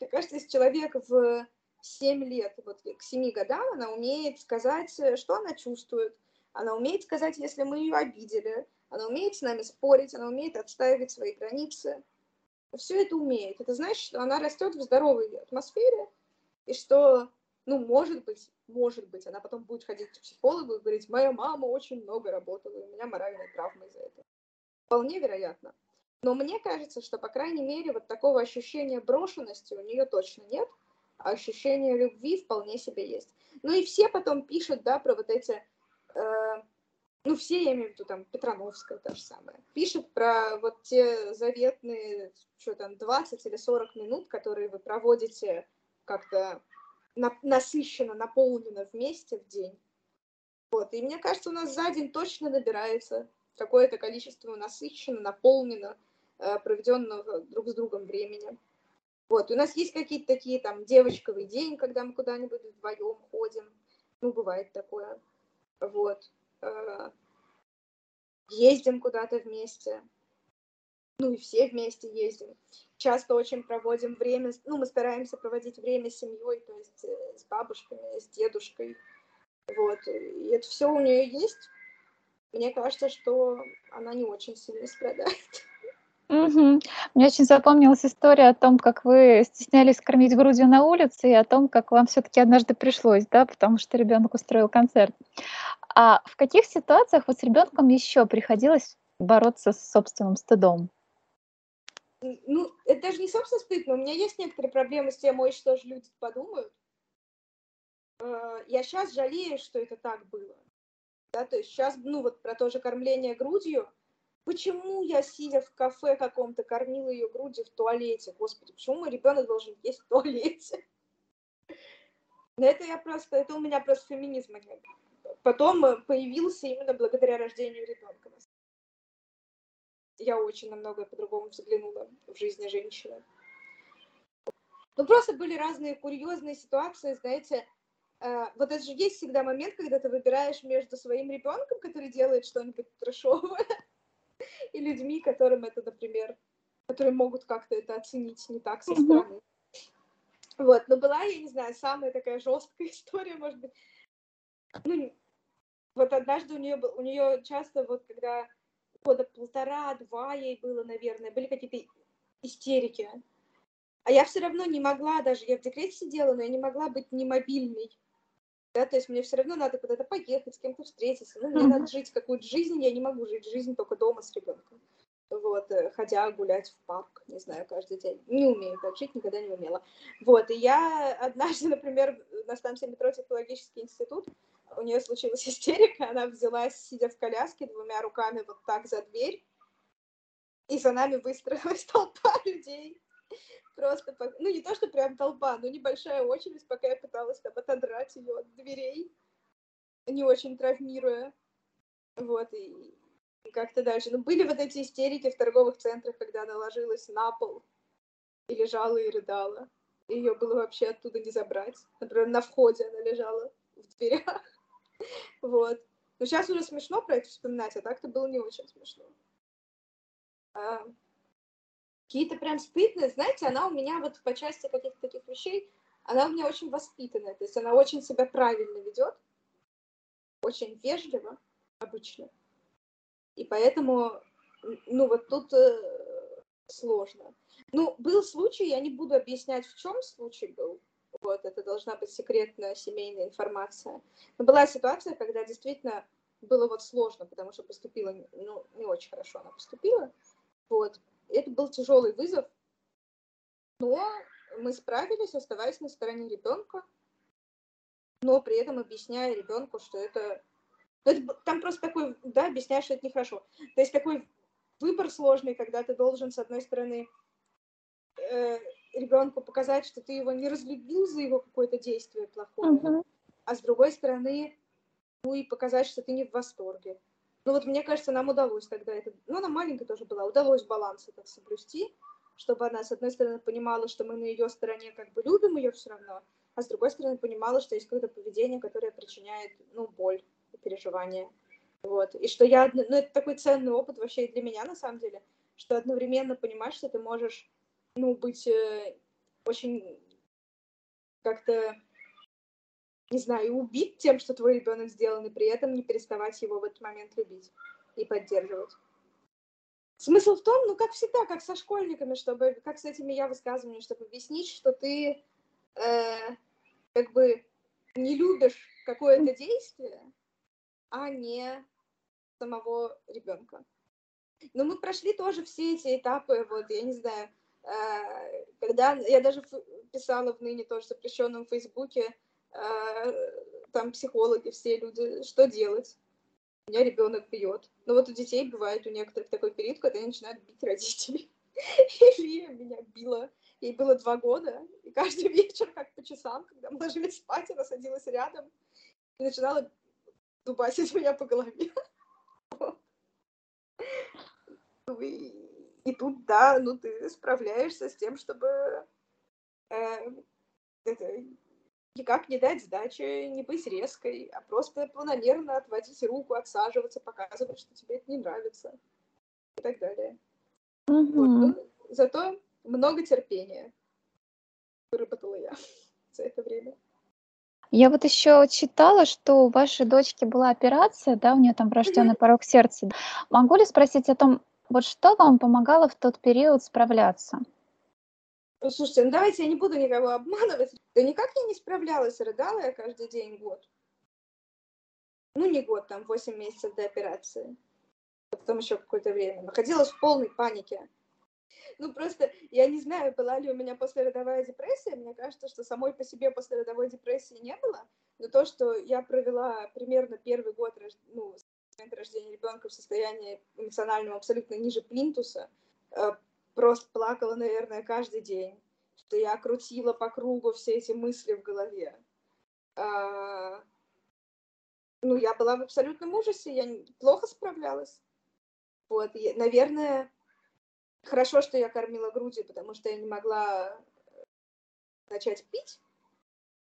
Мне кажется, если человек в 7 лет, вот к 7 годам она умеет сказать, э, что она чувствует, она умеет сказать, если мы ее обидели, она умеет с нами спорить, она умеет отстаивать свои границы. Все это умеет. Это значит, что она растет в здоровой атмосфере, и что, ну, может быть, может быть, она потом будет ходить к психологу и говорить, моя мама очень много работала, у меня моральная травма из-за этого. Вполне вероятно. Но мне кажется, что, по крайней мере, вот такого ощущения брошенности у нее точно нет, ощущение любви вполне себе есть. Ну и все потом пишут, да, про вот эти, э, ну все, я имею в виду, там, Петрановская та же самая, пишет про вот те заветные, что там, 20 или 40 минут, которые вы проводите как-то на, насыщенно, наполнено вместе в день. Вот, и мне кажется, у нас за день точно набирается какое-то количество насыщенно, наполнено, э, проведенного друг с другом времени. Вот, у нас есть какие-то такие там девочковый день, когда мы куда-нибудь вдвоем ходим. Ну, бывает такое. Вот. Э, ездим куда-то вместе. Ну и все вместе ездим. Часто очень проводим время, ну, мы стараемся проводить время с семьей, то есть э, с бабушками, с дедушкой. Вот. И это все у нее есть. Мне кажется, что она не очень сильно страдает. Угу. Мне очень запомнилась история о том, как вы стеснялись кормить грудью на улице, и о том, как вам все-таки однажды пришлось, да, потому что ребенок устроил концерт. А в каких ситуациях вот с ребенком еще приходилось бороться с собственным стыдом? Ну, это даже не собственно стыд, но у меня есть некоторые проблемы с тем, что же люди подумают. Э, я сейчас жалею, что это так было. Да, то есть сейчас, ну, вот про то же кормление грудью, Почему я, сидя в кафе каком-то, кормила ее грудью в туалете? Господи, почему мой ребенок должен есть в туалете? (laughs) Но это я просто, это у меня просто феминизма нет. Потом э, появился именно благодаря рождению ребенка. Я очень на многое по-другому взглянула в жизни женщины. Ну, просто были разные курьезные ситуации, знаете, э, вот это же есть всегда момент, когда ты выбираешь между своим ребенком, который делает что-нибудь трешовое, (laughs) и людьми, которым это, например, которые могут как-то это оценить не так со стороны. Вот, но была, я не знаю, самая такая жесткая (laughs) история, может быть. Ну, вот однажды у нее, у нее часто, вот когда года полтора-два ей было, наверное, были какие-то истерики. А я все равно не могла даже, я в декрете сидела, но я не могла быть не мобильной да, то есть мне все равно надо куда-то поехать, с кем-то встретиться, ну, мне mm-hmm. надо жить какую-то жизнь, я не могу жить жизнь только дома с ребенком, вот, э, ходя гулять в парк, не знаю, каждый день, не умею так жить, никогда не умела, вот, и я однажды, (laughs) например, на станции метро Технологический институт, у нее случилась (laughs) истерика, она взялась, сидя в коляске, двумя руками вот так за дверь, и за нами выстроилась (laughs) толпа людей, Просто, ну не то, что прям толпа, но небольшая очередь, пока я пыталась там отодрать ее от дверей, не очень травмируя. Вот, и, как-то дальше. Ну, были вот эти истерики в торговых центрах, когда она ложилась на пол и лежала и рыдала. Ее было вообще оттуда не забрать. Например, на входе она лежала в дверях. (laughs) Вот. Но сейчас уже смешно про это вспоминать, а так-то было не очень смешно. А, какие-то прям стыдные, знаете, она у меня вот по части каких-то таких вещей, она у меня очень воспитанная, то есть она очень себя правильно ведет, очень вежливо обычно. И поэтому, ну вот тут э, сложно. Ну, был случай, я не буду объяснять, в чем случай был. Вот, это должна быть секретная семейная информация. Но была ситуация, когда действительно было вот сложно, потому что поступила, ну, не очень хорошо она поступила. Вот. Это был тяжелый вызов, но мы справились, оставаясь на стороне ребенка, но при этом объясняя ребенку, что это... Ну, это там просто такой, да, объясняешь, что это нехорошо. То есть такой выбор сложный, когда ты должен, с одной стороны, э, ребенку показать, что ты его не разлюбил за его какое-то действие плохое, uh-huh. а с другой стороны, ну и показать, что ты не в восторге. Ну вот мне кажется, нам удалось тогда это, ну она маленькая тоже была, удалось баланс этот соблюсти, чтобы она, с одной стороны, понимала, что мы на ее стороне как бы любим ее все равно, а с другой стороны, понимала, что есть какое-то поведение, которое причиняет, ну, боль и переживания. Вот. И что я, ну, это такой ценный опыт вообще и для меня, на самом деле, что одновременно понимаешь, что ты можешь, ну, быть э, очень как-то не знаю, убить тем, что твой ребенок сделан, и при этом не переставать его в этот момент любить и поддерживать. Смысл в том, ну, как всегда, как со школьниками, чтобы, как с этими я высказываниями, чтобы объяснить, что ты э, как бы не любишь какое-то действие, а не самого ребенка. Но мы прошли тоже все эти этапы, вот, я не знаю, э, когда я даже писала в ныне тоже запрещенном Фейсбуке, там психологи, все люди, что делать? У меня ребенок бьет. Но вот у детей бывает у некоторых такой период, когда они начинают бить родителей. (laughs) Или меня била. Ей было два года, и каждый вечер, как по часам, когда мы ложились спать, она садилась рядом и начинала дубасить меня по голове. (laughs) Ну и, тут, да, ну ты справляешься с тем, чтобы э, никак не дать сдачи, не быть резкой, а просто планомерно отводить руку, отсаживаться, показывать, что тебе это не нравится и так далее. Угу. Вот. Ну, зато много терпения выработала я (laughs) за это время. Я вот еще читала, что у вашей дочки была операция, да, у нее там врожденный порог сердца. Могу ли спросить о том, вот что вам помогало в тот период справляться? Слушайте, ну давайте я не буду никого обманывать. Да никак я не справлялась, рыдала я каждый день год. Ну, не год, там, 8 месяцев до операции. А потом еще какое-то время. Находилась в полной панике. Ну, просто я не знаю, была ли у меня послеродовая депрессия. Мне кажется, что самой по себе послеродовой депрессии не было. Но то, что я провела примерно первый год ну, рождения ребенка в состоянии эмоциональном абсолютно ниже плинтуса, э, просто плакала, наверное, каждый день, что я крутила по кругу все эти мысли в голове. А, ну, я была в абсолютном ужасе, я плохо справлялась. Вот, и, наверное, хорошо, что я кормила грудью, потому что я не могла начать пить,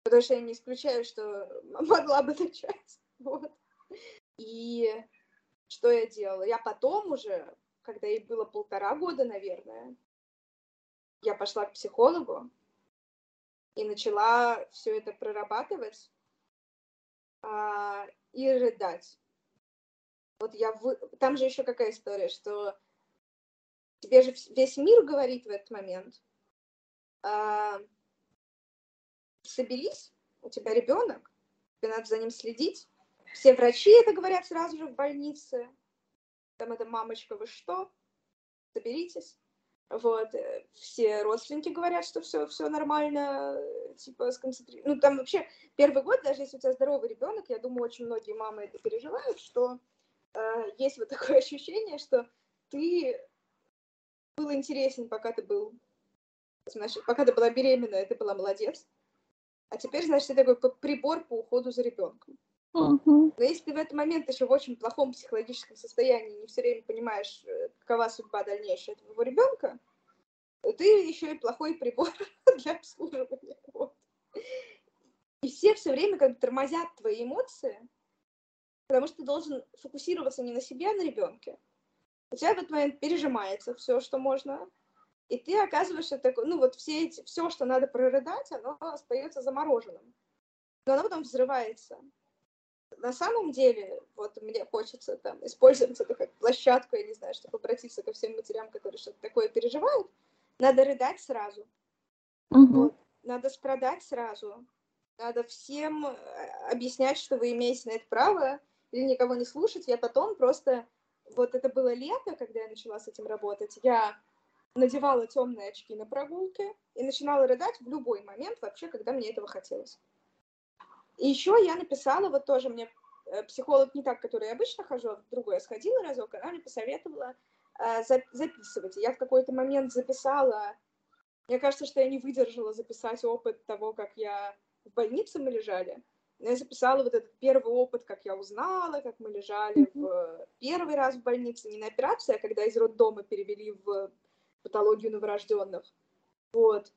потому что я не исключаю, что (laughs) могла бы (laughs) начать. Вот. И что я делала? Я потом уже когда ей было полтора года, наверное, я пошла к психологу и начала все это прорабатывать а, и рыдать. Вот я вы... Там же еще какая история, что тебе же весь мир говорит в этот момент, а, соберись, у тебя ребенок, тебе надо за ним следить. Все врачи это говорят сразу же в больнице, там эта мамочка, вы что? Соберитесь. Вот, э, все родственники говорят, что все, все нормально, типа, сконцентрируйтесь. Ну, там вообще первый год, даже если у тебя здоровый ребенок, я думаю, очень многие мамы это переживают, что э, есть вот (laughs) такое ощущение, что ты был интересен, пока ты был, значит, пока ты была беременная, ты была молодец, а теперь, значит, ты такой прибор по уходу за ребенком. Но если ты в этот момент еще в очень плохом психологическом состоянии, не все время понимаешь, э, какова судьба дальнейшая твоего ребенка, то ты еще и плохой прибор (laughs) для обслуживания. Вот. И все все время как бы тормозят твои эмоции, потому что ты должен фокусироваться не на себе, а на ребенке. У тебя в этот момент пережимается все, что можно, и ты оказываешься такой, ну вот все эти, все, что надо прорыдать, оно остается замороженным. Но оно потом взрывается на самом деле, вот мне хочется там использовать это как площадку, я не знаю, чтобы обратиться ко всем матерям, которые что-то такое переживают, надо рыдать сразу. Мгм. Вот. Надо страдать сразу. Надо всем э, объяснять, что вы имеете на это право, или никого не слушать. Я потом просто... Вот это было лето, когда я начала с этим работать. Я надевала темные очки на прогулке и начинала рыдать в любой момент вообще, когда мне этого хотелось. И еще я написала, вот тоже мне э, психолог не так, который я обычно хожу, а в другое сходила разок, она мне посоветовала э, записывать. Я в какой-то момент записала, мне кажется, что я не выдержала записать опыт того, как я в больнице мы лежали. Но я записала вот этот первый опыт, как я узнала, как мы лежали в первый раз в больнице, не на операции, а когда из роддома перевели в патологию новорожденных. Вот.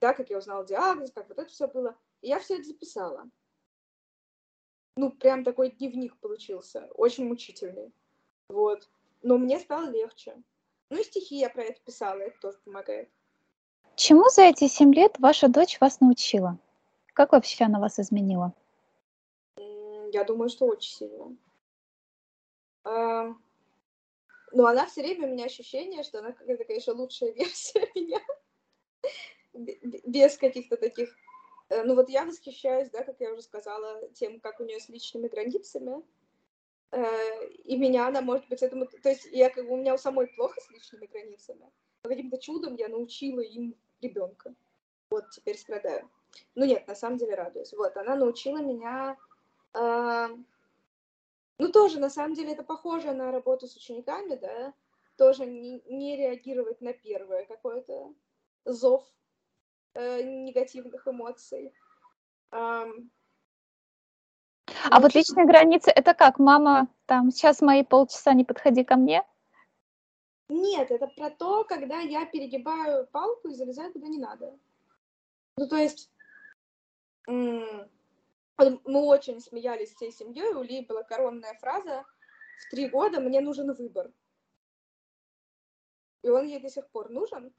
Да, как я узнала диагноз, как вот это все было. И я все это записала ну, прям такой дневник получился, очень мучительный. Вот. Но мне стало легче. Ну и стихи я про это писала, это тоже помогает. Чему за эти семь лет ваша дочь вас научила? Как вообще она вас изменила? Я думаю, что очень сильно. А, но она все время у меня ощущение, что она какая-то, конечно, лучшая (laughs) версия меня. Без каких-то таких ну вот я восхищаюсь, да, как я уже сказала, тем, как у нее с личными границами. э, и меня она, может быть, этому... То есть я как бы у меня у самой плохо с личными границами, но каким-то чудом я научила им ребенка. Вот, теперь страдаю. Ну нет, на самом деле радуюсь. Вот, она научила меня... Э, ну, тоже, на самом деле, это похоже на работу с учениками, да, тоже не, не реагировать на первое какое-то зов э, негативных эмоций. Um, а вот личные границы это как? Мама, там, сейчас мои полчаса не подходи ко мне? Нет, это про то, когда я перегибаю палку и залезаю куда не надо. Ну, то есть, мы очень смеялись всей семьей, у Ли была коронная фраза «В три года мне нужен выбор». И он ей до сих пор нужен.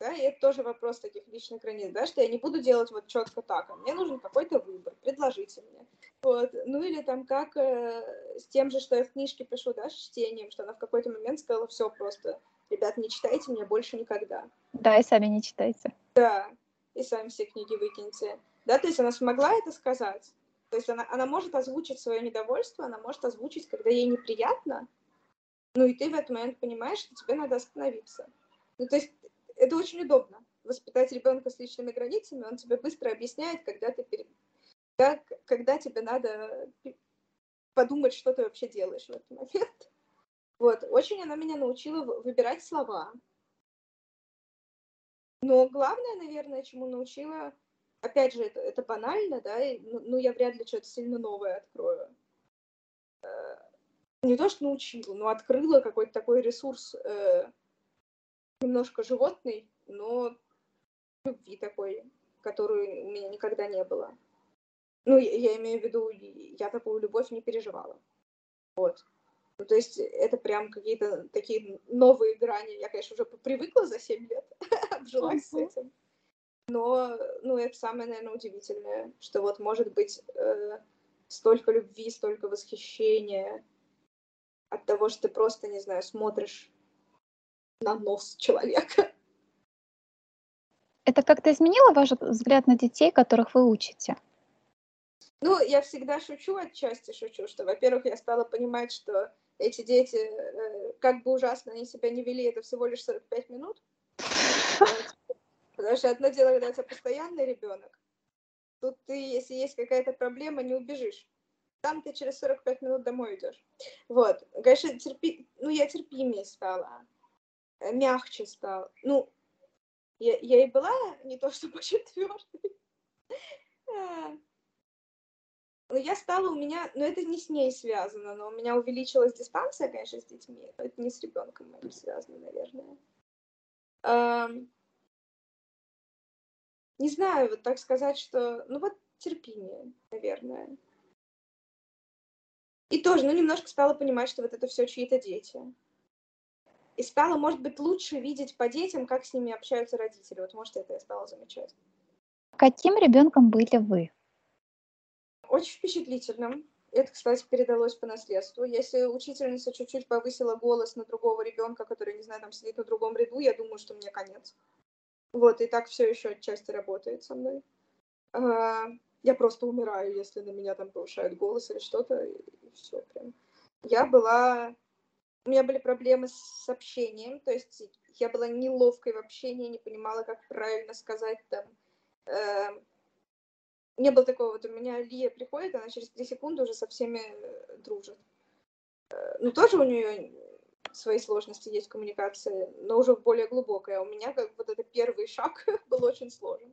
Да, и это тоже вопрос таких личных границ, да, что я не буду делать вот четко так, а мне нужен какой-то выбор, предложите мне. Вот. Ну или там как э, с тем же, что я в книжке пишу, да, с чтением, что она в какой-то момент сказала, все просто, ребят, не читайте меня больше никогда. Да, и сами не читайте. Да, и сами все книги выкиньте. Да, то есть она смогла это сказать. То есть она, она может озвучить свое недовольство, она может озвучить, когда ей неприятно, ну и ты в этот момент понимаешь, что тебе надо остановиться. Ну, то есть это очень удобно. Воспитать ребенка с личными границами, он тебе быстро объясняет, когда ты перед... как, когда тебе надо подумать, что ты вообще делаешь в этот момент. Вот, очень она меня научила выбирать слова. Но главное, наверное, чему научила, опять же, это, это банально, да, и, ну, ну, я вряд ли что-то сильно новое открою. Э, не то, что научила, но открыла какой-то такой ресурс э, немножко животный, но любви такой, которой у меня никогда не было. Ну, я, я имею в виду, я такую любовь не переживала. Вот. Ну, то есть это прям какие-то такие новые грани. Я, конечно, уже привыкла за 7 лет, (laughs) обжилась с этим. Но, ну, это самое, наверное, удивительное, что вот может быть э, столько любви, столько восхищения от того, что ты просто, не знаю, смотришь на нос человека. (laughs) Это как-то изменило ваш взгляд на детей, которых вы учите? Ну, я всегда шучу, отчасти шучу, что, во-первых, я стала понимать, что эти дети, э, как бы ужасно они себя не вели, это всего лишь 45 минут. (laughs) Потому что одно дело, когда у тебя постоянный ребенок, тут ты, если есть какая-то проблема, не убежишь. Там ты через 45 минут домой идешь. Вот. Конечно, терпи... ну, я терпимее стала. Э, мягче стал. Ну, я, я и была не то чтобы (laughs) четвертой. А. Но я стала у меня, но это не с ней связано, но у меня увеличилась дистанция, конечно, с детьми. Это не с ребенком моим связано, наверное. Не знаю, вот так сказать, что, ну вот терпимее, наверное. И тоже, ну, немножко стала понимать, что вот это все чьи-то дети и стало, может быть, лучше видеть по детям, как с ними общаются родители. Вот, может, это я стала замечать. Каким ребенком были вы? Очень впечатлительным. Это, кстати, передалось по наследству. Если учительница чуть-чуть повысила голос на другого ребенка, который, не знаю, там сидит на другом ряду, я думаю, что мне конец. Вот, и так все еще отчасти работает со мной. А, я просто умираю, если на меня там повышают голос или что-то, и все прям. Я была у меня были проблемы с общением, то есть я была неловкой в общении, не понимала, как правильно сказать там. Э, не было такого, вот у меня Лия приходит, она через три секунды уже со всеми э, дружит. Э, ну, тоже у нее свои сложности есть коммуникации, но уже более глубокая. У меня как вот это первый шаг (laughs) был очень сложен.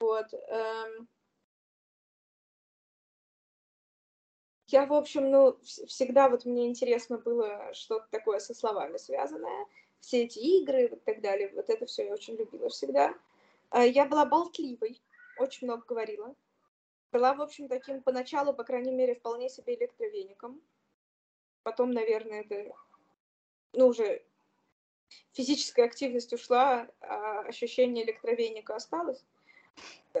Вот. Эм, Я, в общем, ну, всегда вот мне интересно было что-то такое со словами связанное. Все эти игры и так далее, вот это все я очень любила всегда. А, я была болтливой, очень много говорила. Была, в общем, таким поначалу, по крайней мере, вполне себе электровеником. Потом, наверное, это, ну, уже физическая активность ушла, а ощущение электровеника осталось.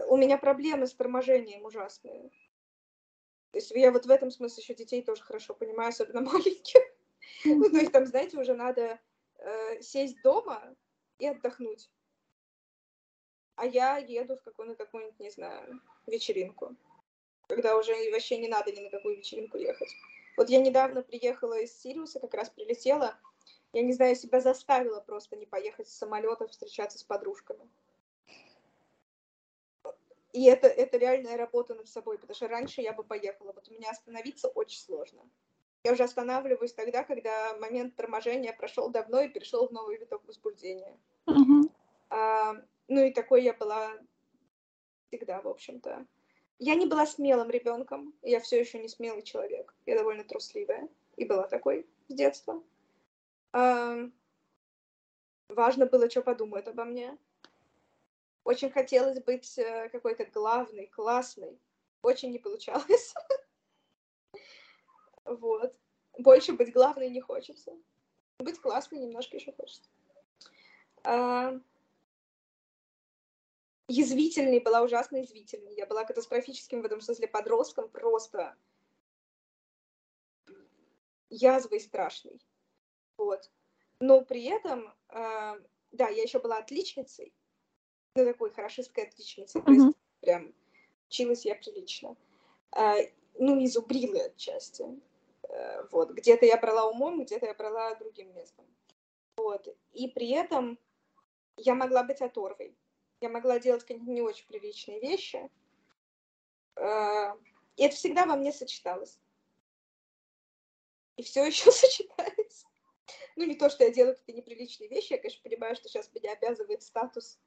У меня проблемы с торможением ужасные. То есть я вот в этом смысле еще детей тоже хорошо понимаю, особенно (laughs) маленьких. Ну, то есть там, знаете, уже надо э, сесть дома и отдохнуть. А я еду в какую, на какую-нибудь, не знаю, вечеринку. Когда уже вообще не надо ни на какую вечеринку ехать. Вот я недавно приехала из Сириуса, как раз прилетела. Я не знаю, себя заставила просто не поехать с самолета встречаться с подружками. И это, это реальная работа над собой, потому что раньше я бы поехала. Вот у меня остановиться очень сложно. Я уже останавливаюсь тогда, когда момент торможения прошел давно и перешел в новый виток возбуждения. Мгм. А, ну и такой я была всегда, в общем-то. Я не была смелым ребенком, я все еще не смелый человек. Я довольно трусливая и была такой с детства. А, важно было, что подумают обо мне. Очень хотелось быть э, какой-то главной, классной. Очень не получалось. (laughs) Вот. Больше быть главной не хочется. Быть классной немножко еще хочется. А, язвительной, была ужасно язвительной. Я была катастрофическим в этом смысле подростком, просто язвой страшной. Вот. Но при этом, а, да, я еще была отличницей, такой хорошисткой отличницей, то есть прям училась я прилично. А, ну, и зубрила отчасти. Э, Вот. Где-то я брала умом, где-то я брала другим местом. Вот. И при этом я могла быть оторвой. Я могла делать какие-то не очень приличные вещи. Э, И это всегда во мне сочеталось. И все еще (laughs) сочетается. Ну, не то, что я делаю какие-то неприличные вещи. Я, конечно, понимаю, что сейчас меня обязывает статус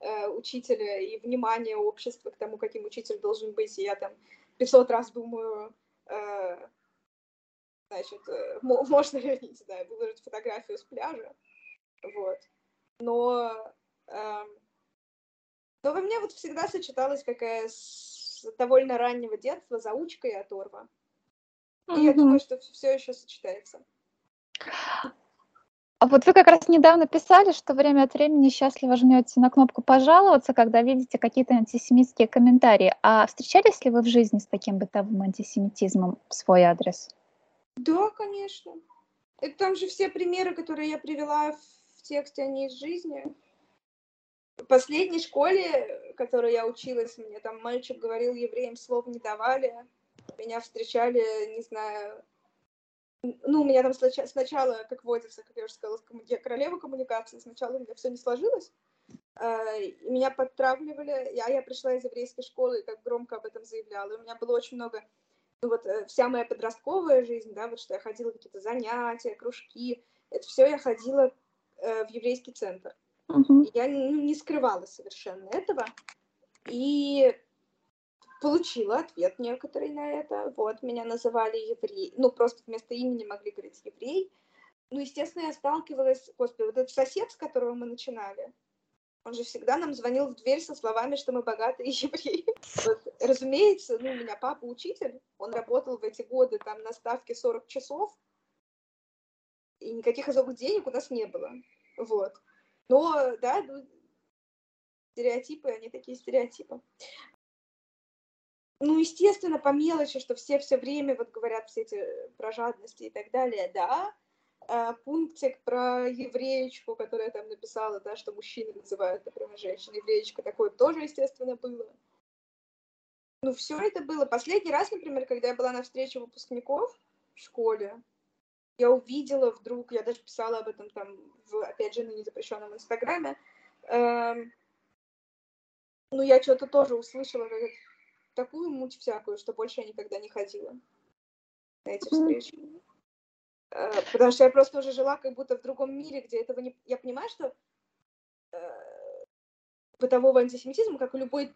э, учителя и внимание общества к тому, каким учитель должен быть. И я там 500 раз думаю, э, значит, э, мо- (laughs) можно ли, не знаю, выложить фотографию с пляжа. Вот. Но, эм, но во мне вот всегда сочеталась какая с довольно раннего детства заучка и оторва. И я думаю, что все еще сочетается. А вот вы как раз недавно писали, что время от времени счастливо жмете на кнопку «Пожаловаться», когда видите какие-то антисемитские комментарии. А встречались ли вы в жизни с таким бытовым антисемитизмом в свой адрес? Да, конечно. Это там же все примеры, которые я привела в тексте, они из жизни. В последней школе, в которой я училась, мне там мальчик говорил, евреям слов не давали. Меня встречали, не знаю... Ну, у меня там сначала, как водится, как я уже сказала, я королева коммуникации, сначала у меня все не сложилось. э, меня подтравливали. Я, я пришла из еврейской школы и как громко об этом заявляла. У меня было очень много ну вот э, вся моя подростковая жизнь, да, вот что я ходила какие-то занятия, кружки, это все я ходила э, в еврейский центр. И я ну, не скрывала совершенно этого. И получила ответ некоторый на это. Вот, меня называли еврей. Ну, просто вместо имени могли говорить еврей. Ну, естественно, я сталкивалась... Господи, вот этот сосед, с которого мы начинали, он же всегда нам звонил в дверь со словами, что мы богатые (laughs) евреи. Вот, разумеется, ну, у меня папа учитель, он работал в эти годы там на ставке 40 часов, и никаких особых денег у нас не было. Вот. Но, да, ну, стереотипы, они такие стереотипы. Ну, естественно, по мелочи, что все все время вот говорят все эти про жадности и так далее, да. А, пунктик про евреечку, которая там написала, да, что мужчины называют, например, женщин евреечка, такое тоже, естественно, было. Ну, все это было. Последний раз, например, когда я была на встрече выпускников в школе, я увидела вдруг, я даже писала об этом там, в, опять же, на незапрещенном инстаграме, эм, ну, я что-то тоже услышала, как такую муть всякую, что больше я никогда не ходила на эти встречи. Э, Потому что я просто уже жила как будто в другом мире, где этого не... Я понимаю, что э, бытового антисемитизма, как и любой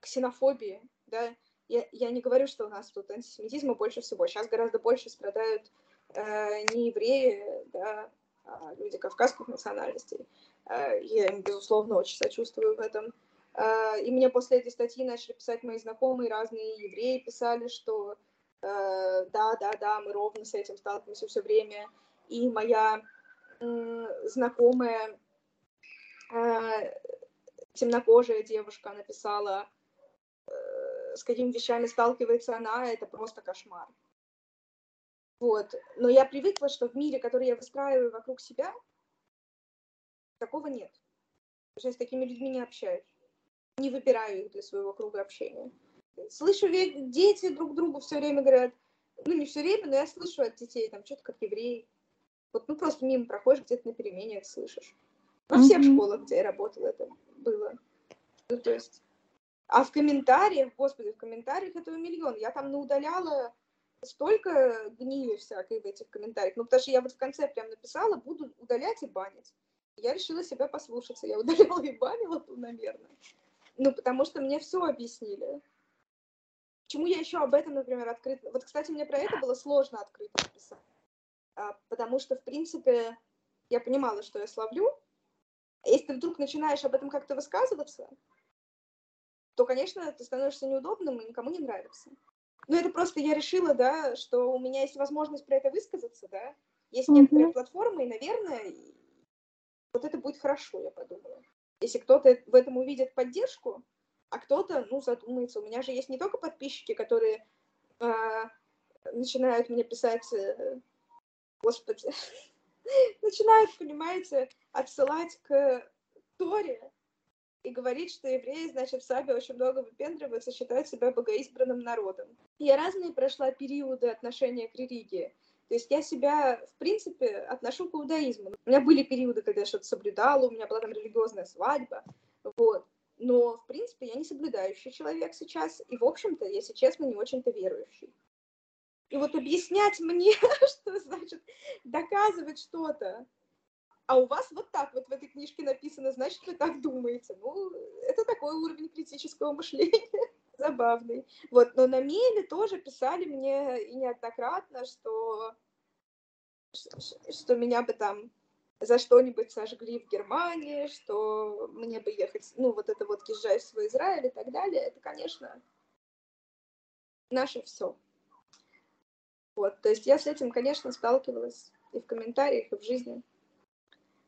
ксенофобии, да, я, я не говорю, что у нас тут антисемитизма больше всего. Сейчас гораздо больше страдают э, не евреи, да, а люди кавказских национальностей. Э, я им, безусловно, очень сочувствую в этом. Э, и мне после этой статьи начали писать мои знакомые, разные евреи писали, что э, да, да, да, мы ровно с этим сталкиваемся все время. И моя знакомая э, темнокожая девушка написала, э, с какими вещами сталкивается она, это просто кошмар. Вот. Но я привыкла, что в мире, который я выстраиваю вокруг себя, такого нет. Я с такими людьми не общаюсь. Не выбираю их для своего круга общения. Слышу, дети друг другу все время говорят, ну, не все время, но я слышу от детей, там, что-то как еврей. Вот, ну, просто мимо проходишь, где-то на перемене слышишь. Во всех mm-hmm. школах, где я работала, это было. Ну, то есть... А в комментариях, господи, в комментариях этого миллион. Я там наудаляла столько гнили всякой в этих комментариях. Ну, потому что я вот в конце прям написала, буду удалять и банить. Я решила себя послушаться. Я удаляла и банила, наверное. Ну, потому что мне все объяснили. Почему я еще об этом, например, открыто... Вот, кстати, мне про это было сложно открыто написать. А, потому что, в принципе, я понимала, что я словлю. Если ты вдруг начинаешь об этом как-то высказываться, то, конечно, ты становишься неудобным и никому не нравится. Ну, это просто я решила, да, что у меня есть возможность про это высказаться, да. Есть mm-hmm. некоторые платформы, и, наверное, вот это будет хорошо, я подумала. Если кто-то в этом увидит поддержку, а кто-то, ну, задумается. У меня же есть не только подписчики, которые э, начинают мне писать, э, господи, (laughs) начинают, понимаете, отсылать к Торе и говорить, что евреи, значит, в Сабе очень много выпендриваются, считают себя богоизбранным народом. Я разные прошла периоды отношения к религии. То есть я себя, в принципе, отношу к иудаизму. У меня были периоды, когда я что-то соблюдала, у меня была там религиозная свадьба, вот но, в принципе, я не соблюдающий человек сейчас, и, в общем-то, если честно, не очень-то верующий. И вот объяснять мне, (laughs) что значит доказывать что-то, а у вас вот так вот в этой книжке написано, значит, вы так думаете. Ну, это такой уровень критического мышления забавный. Вот, но на мейле тоже писали мне и неоднократно, что, что меня бы там за что-нибудь сожгли в Германии, что мне бы ехать, ну, вот это вот езжай в свой Израиль и так далее, это, конечно, наше все. Вот, то есть я с этим, конечно, сталкивалась и в комментариях, и в жизни.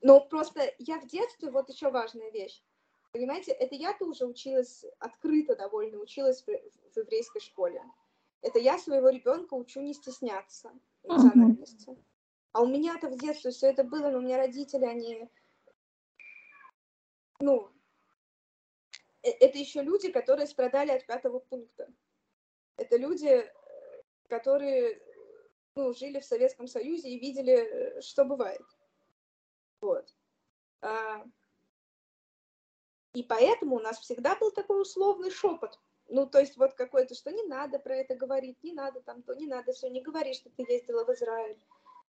Но просто я в детстве, вот еще важная вещь, понимаете, это я-то уже училась открыто довольно, училась в, в еврейской школе. Это я своего ребенка учу не стесняться национальности. А у меня-то в детстве все это было, но у меня родители, они, ну, э, это еще люди, которые страдали от пятого пункта. Это люди, которые ну, жили в Советском Союзе и видели, что бывает. Вот. А, и поэтому у нас всегда был такой условный шепот. Ну, то есть вот какой-то, что не надо про это говорить, не надо там то, не надо все, не говори, что ты ездила в Израиль.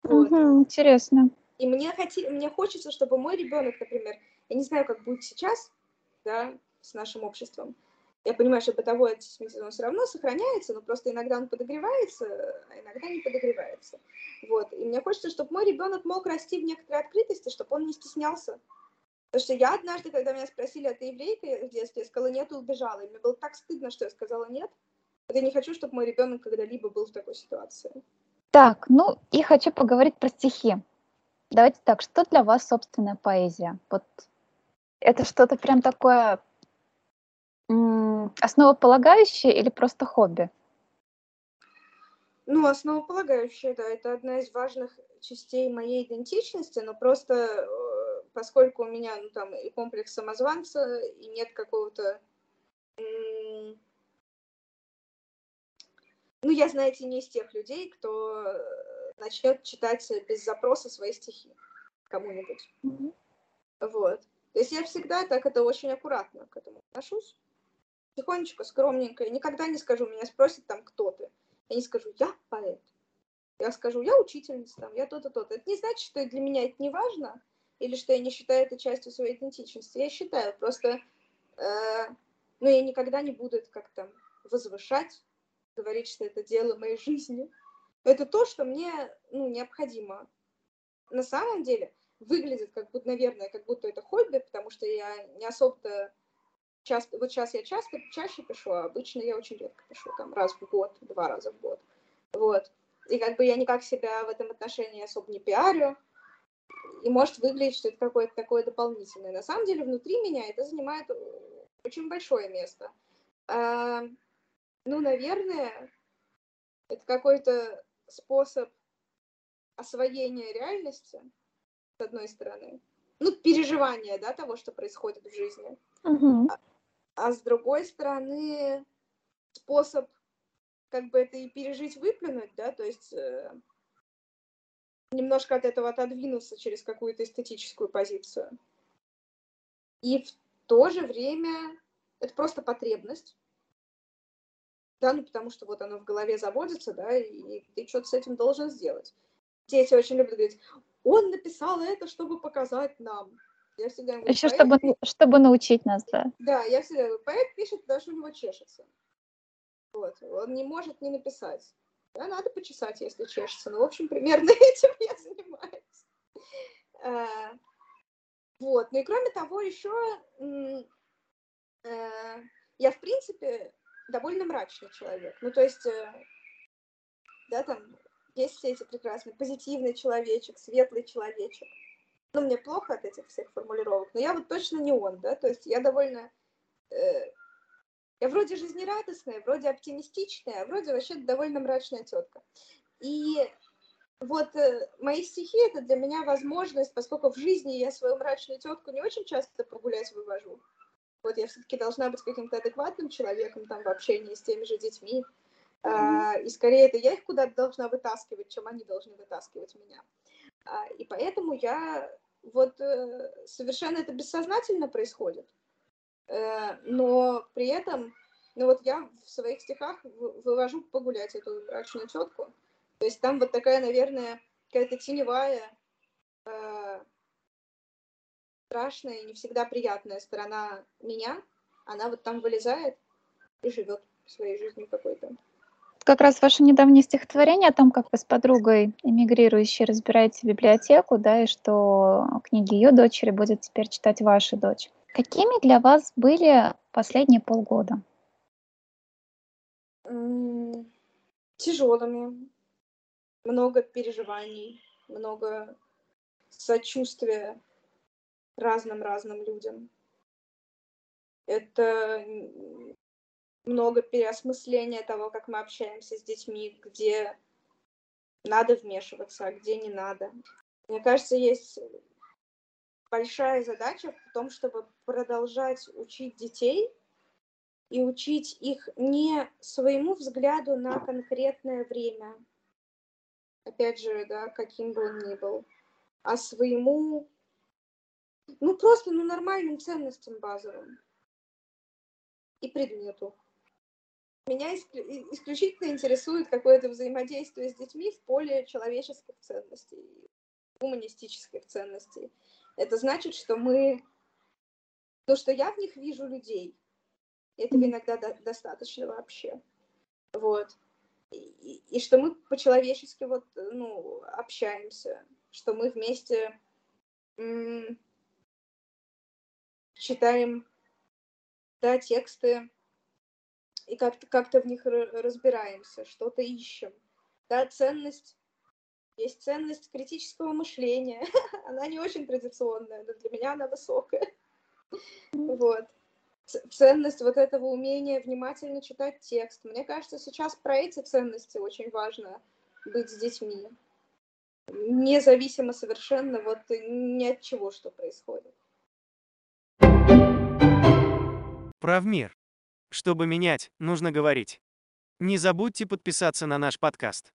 Вот. Угу, интересно. И мне, хоти... мне хочется, чтобы мой ребенок, например, я не знаю, как будет сейчас, да, с нашим обществом. Я понимаю, что бытовой антисемитизм он все равно сохраняется, но просто иногда он подогревается, а иногда не подогревается. Вот. И мне хочется, чтобы мой ребенок мог расти в некоторой открытости, чтобы он не стеснялся. Потому что я однажды, когда меня спросили, а ты еврейка в детстве, я сказала нет и убежала. И мне было так стыдно, что я сказала нет. Я не хочу, чтобы мой ребенок когда-либо был в такой ситуации. Так, ну и хочу поговорить про стихи. Давайте так, что для вас собственная поэзия? Вот это что-то прям такое основополагающее или просто хобби? Ну, основополагающее, да, это одна из важных частей моей идентичности, но просто э, поскольку у меня ну, там и комплекс самозванца, и нет какого-то ну, я, знаете, не из тех людей, кто э, начнет читать без запроса свои стихи кому-нибудь. Mm-hmm. Вот. То есть я всегда так это очень аккуратно к этому отношусь. Тихонечко, скромненько. Я никогда не скажу, меня спросят там, кто ты. Я не скажу, я поэт. Я скажу, я учительница, там, я то-то, то-то. Это не значит, что для меня это не важно, или что я не считаю это частью своей идентичности. Я считаю, просто, э, ну, я никогда не буду это как-то возвышать, говорить, что это дело моей жизни. Это то, что мне ну, необходимо. На самом деле выглядит как будто, наверное, как будто это хобби, потому что я не особо-то часто, вот сейчас я часто, чаще пишу, а обычно я очень редко пишу, там раз в год, два раза в год. Вот. И как бы я никак себя в этом отношении особо не пиарю, и может выглядеть, что это какое-то такое дополнительное. На самом деле внутри меня это занимает очень большое место. Ну, наверное, это какой-то способ освоения реальности, с одной стороны. Ну, переживания, да, того, что происходит в жизни. Uh-huh. А, а с другой стороны, способ как бы это и пережить, выплюнуть, да, то есть э, немножко от этого отодвинуться через какую-то эстетическую позицию. И в то же время это просто потребность, да, ну потому что вот оно в голове заводится, да, и ты что-то с этим должен сделать. Дети очень любят говорить, он написал это, чтобы показать нам. Я всегда говорю, Еще чтобы, чтобы научить нас, да. Да, я всегда говорю, поэт пишет, что у него чешется. Вот, он не может не написать. Да, надо почесать, если чешется. Ну, в общем, примерно (laughs) этим я занимаюсь. А, вот, ну и кроме того, еще э, я, в принципе, довольно мрачный человек. Ну, то есть, э, да, там есть все эти прекрасные, позитивный человечек, светлый человечек. Ну, мне плохо от этих всех формулировок, но я вот точно не он, да, то есть я довольно... Э, я вроде жизнерадостная, вроде оптимистичная, а вроде вообще довольно мрачная тетка. И вот э, мои стихи это для меня возможность, поскольку в жизни я свою мрачную тетку не очень часто погулять вывожу. Вот я все-таки должна быть каким-то адекватным человеком там в общении с теми же детьми. Uh, и скорее это я их куда-то должна вытаскивать, чем они должны вытаскивать меня. Uh, и поэтому я вот uh, совершенно это бессознательно происходит. Э, но при этом, ну вот я в своих стихах вывожу погулять эту мрачную тетку. То есть там вот такая, наверное, какая-то теневая, э, страшная и не всегда приятная сторона меня, она вот там вылезает и живет своей жизнью какой-то. Как раз ваше недавнее стихотворение о том, как вы с подругой эмигрирующей разбираете библиотеку, да, и что книги ее дочери будет теперь читать ваша дочь. Какими для вас были последние полгода? Тяжелыми. Много переживаний, много сочувствия разным-разным людям. Это много переосмысления того, как мы общаемся с детьми, где надо вмешиваться, а где не надо. Мне кажется, есть большая задача в том, чтобы продолжать учить детей и учить их не своему взгляду на конкретное время, опять же, да, каким бы он ни был, а своему, ну просто, ну нормальным ценностям базовым и предмету. Меня исключительно интересует какое-то взаимодействие с детьми в поле человеческих ценностей, гуманистических ценностей. Это значит, что мы... То, что я в них вижу людей, этого иногда до- достаточно вообще. Вот. И, и что мы по-человечески вот, ну, общаемся, что мы вместе м- читаем да, тексты и как-то, как-то в них разбираемся, что-то ищем. Да, ценность есть ценность критического мышления. (laughs) она не очень традиционная, но для меня она высокая. Вот. Ценность вот этого умения внимательно читать текст. Мне кажется, сейчас про эти ценности очень важно быть с детьми. Независимо совершенно вот ни от чего, что происходит. Правмир. Чтобы менять, нужно говорить. Не забудьте подписаться на наш подкаст.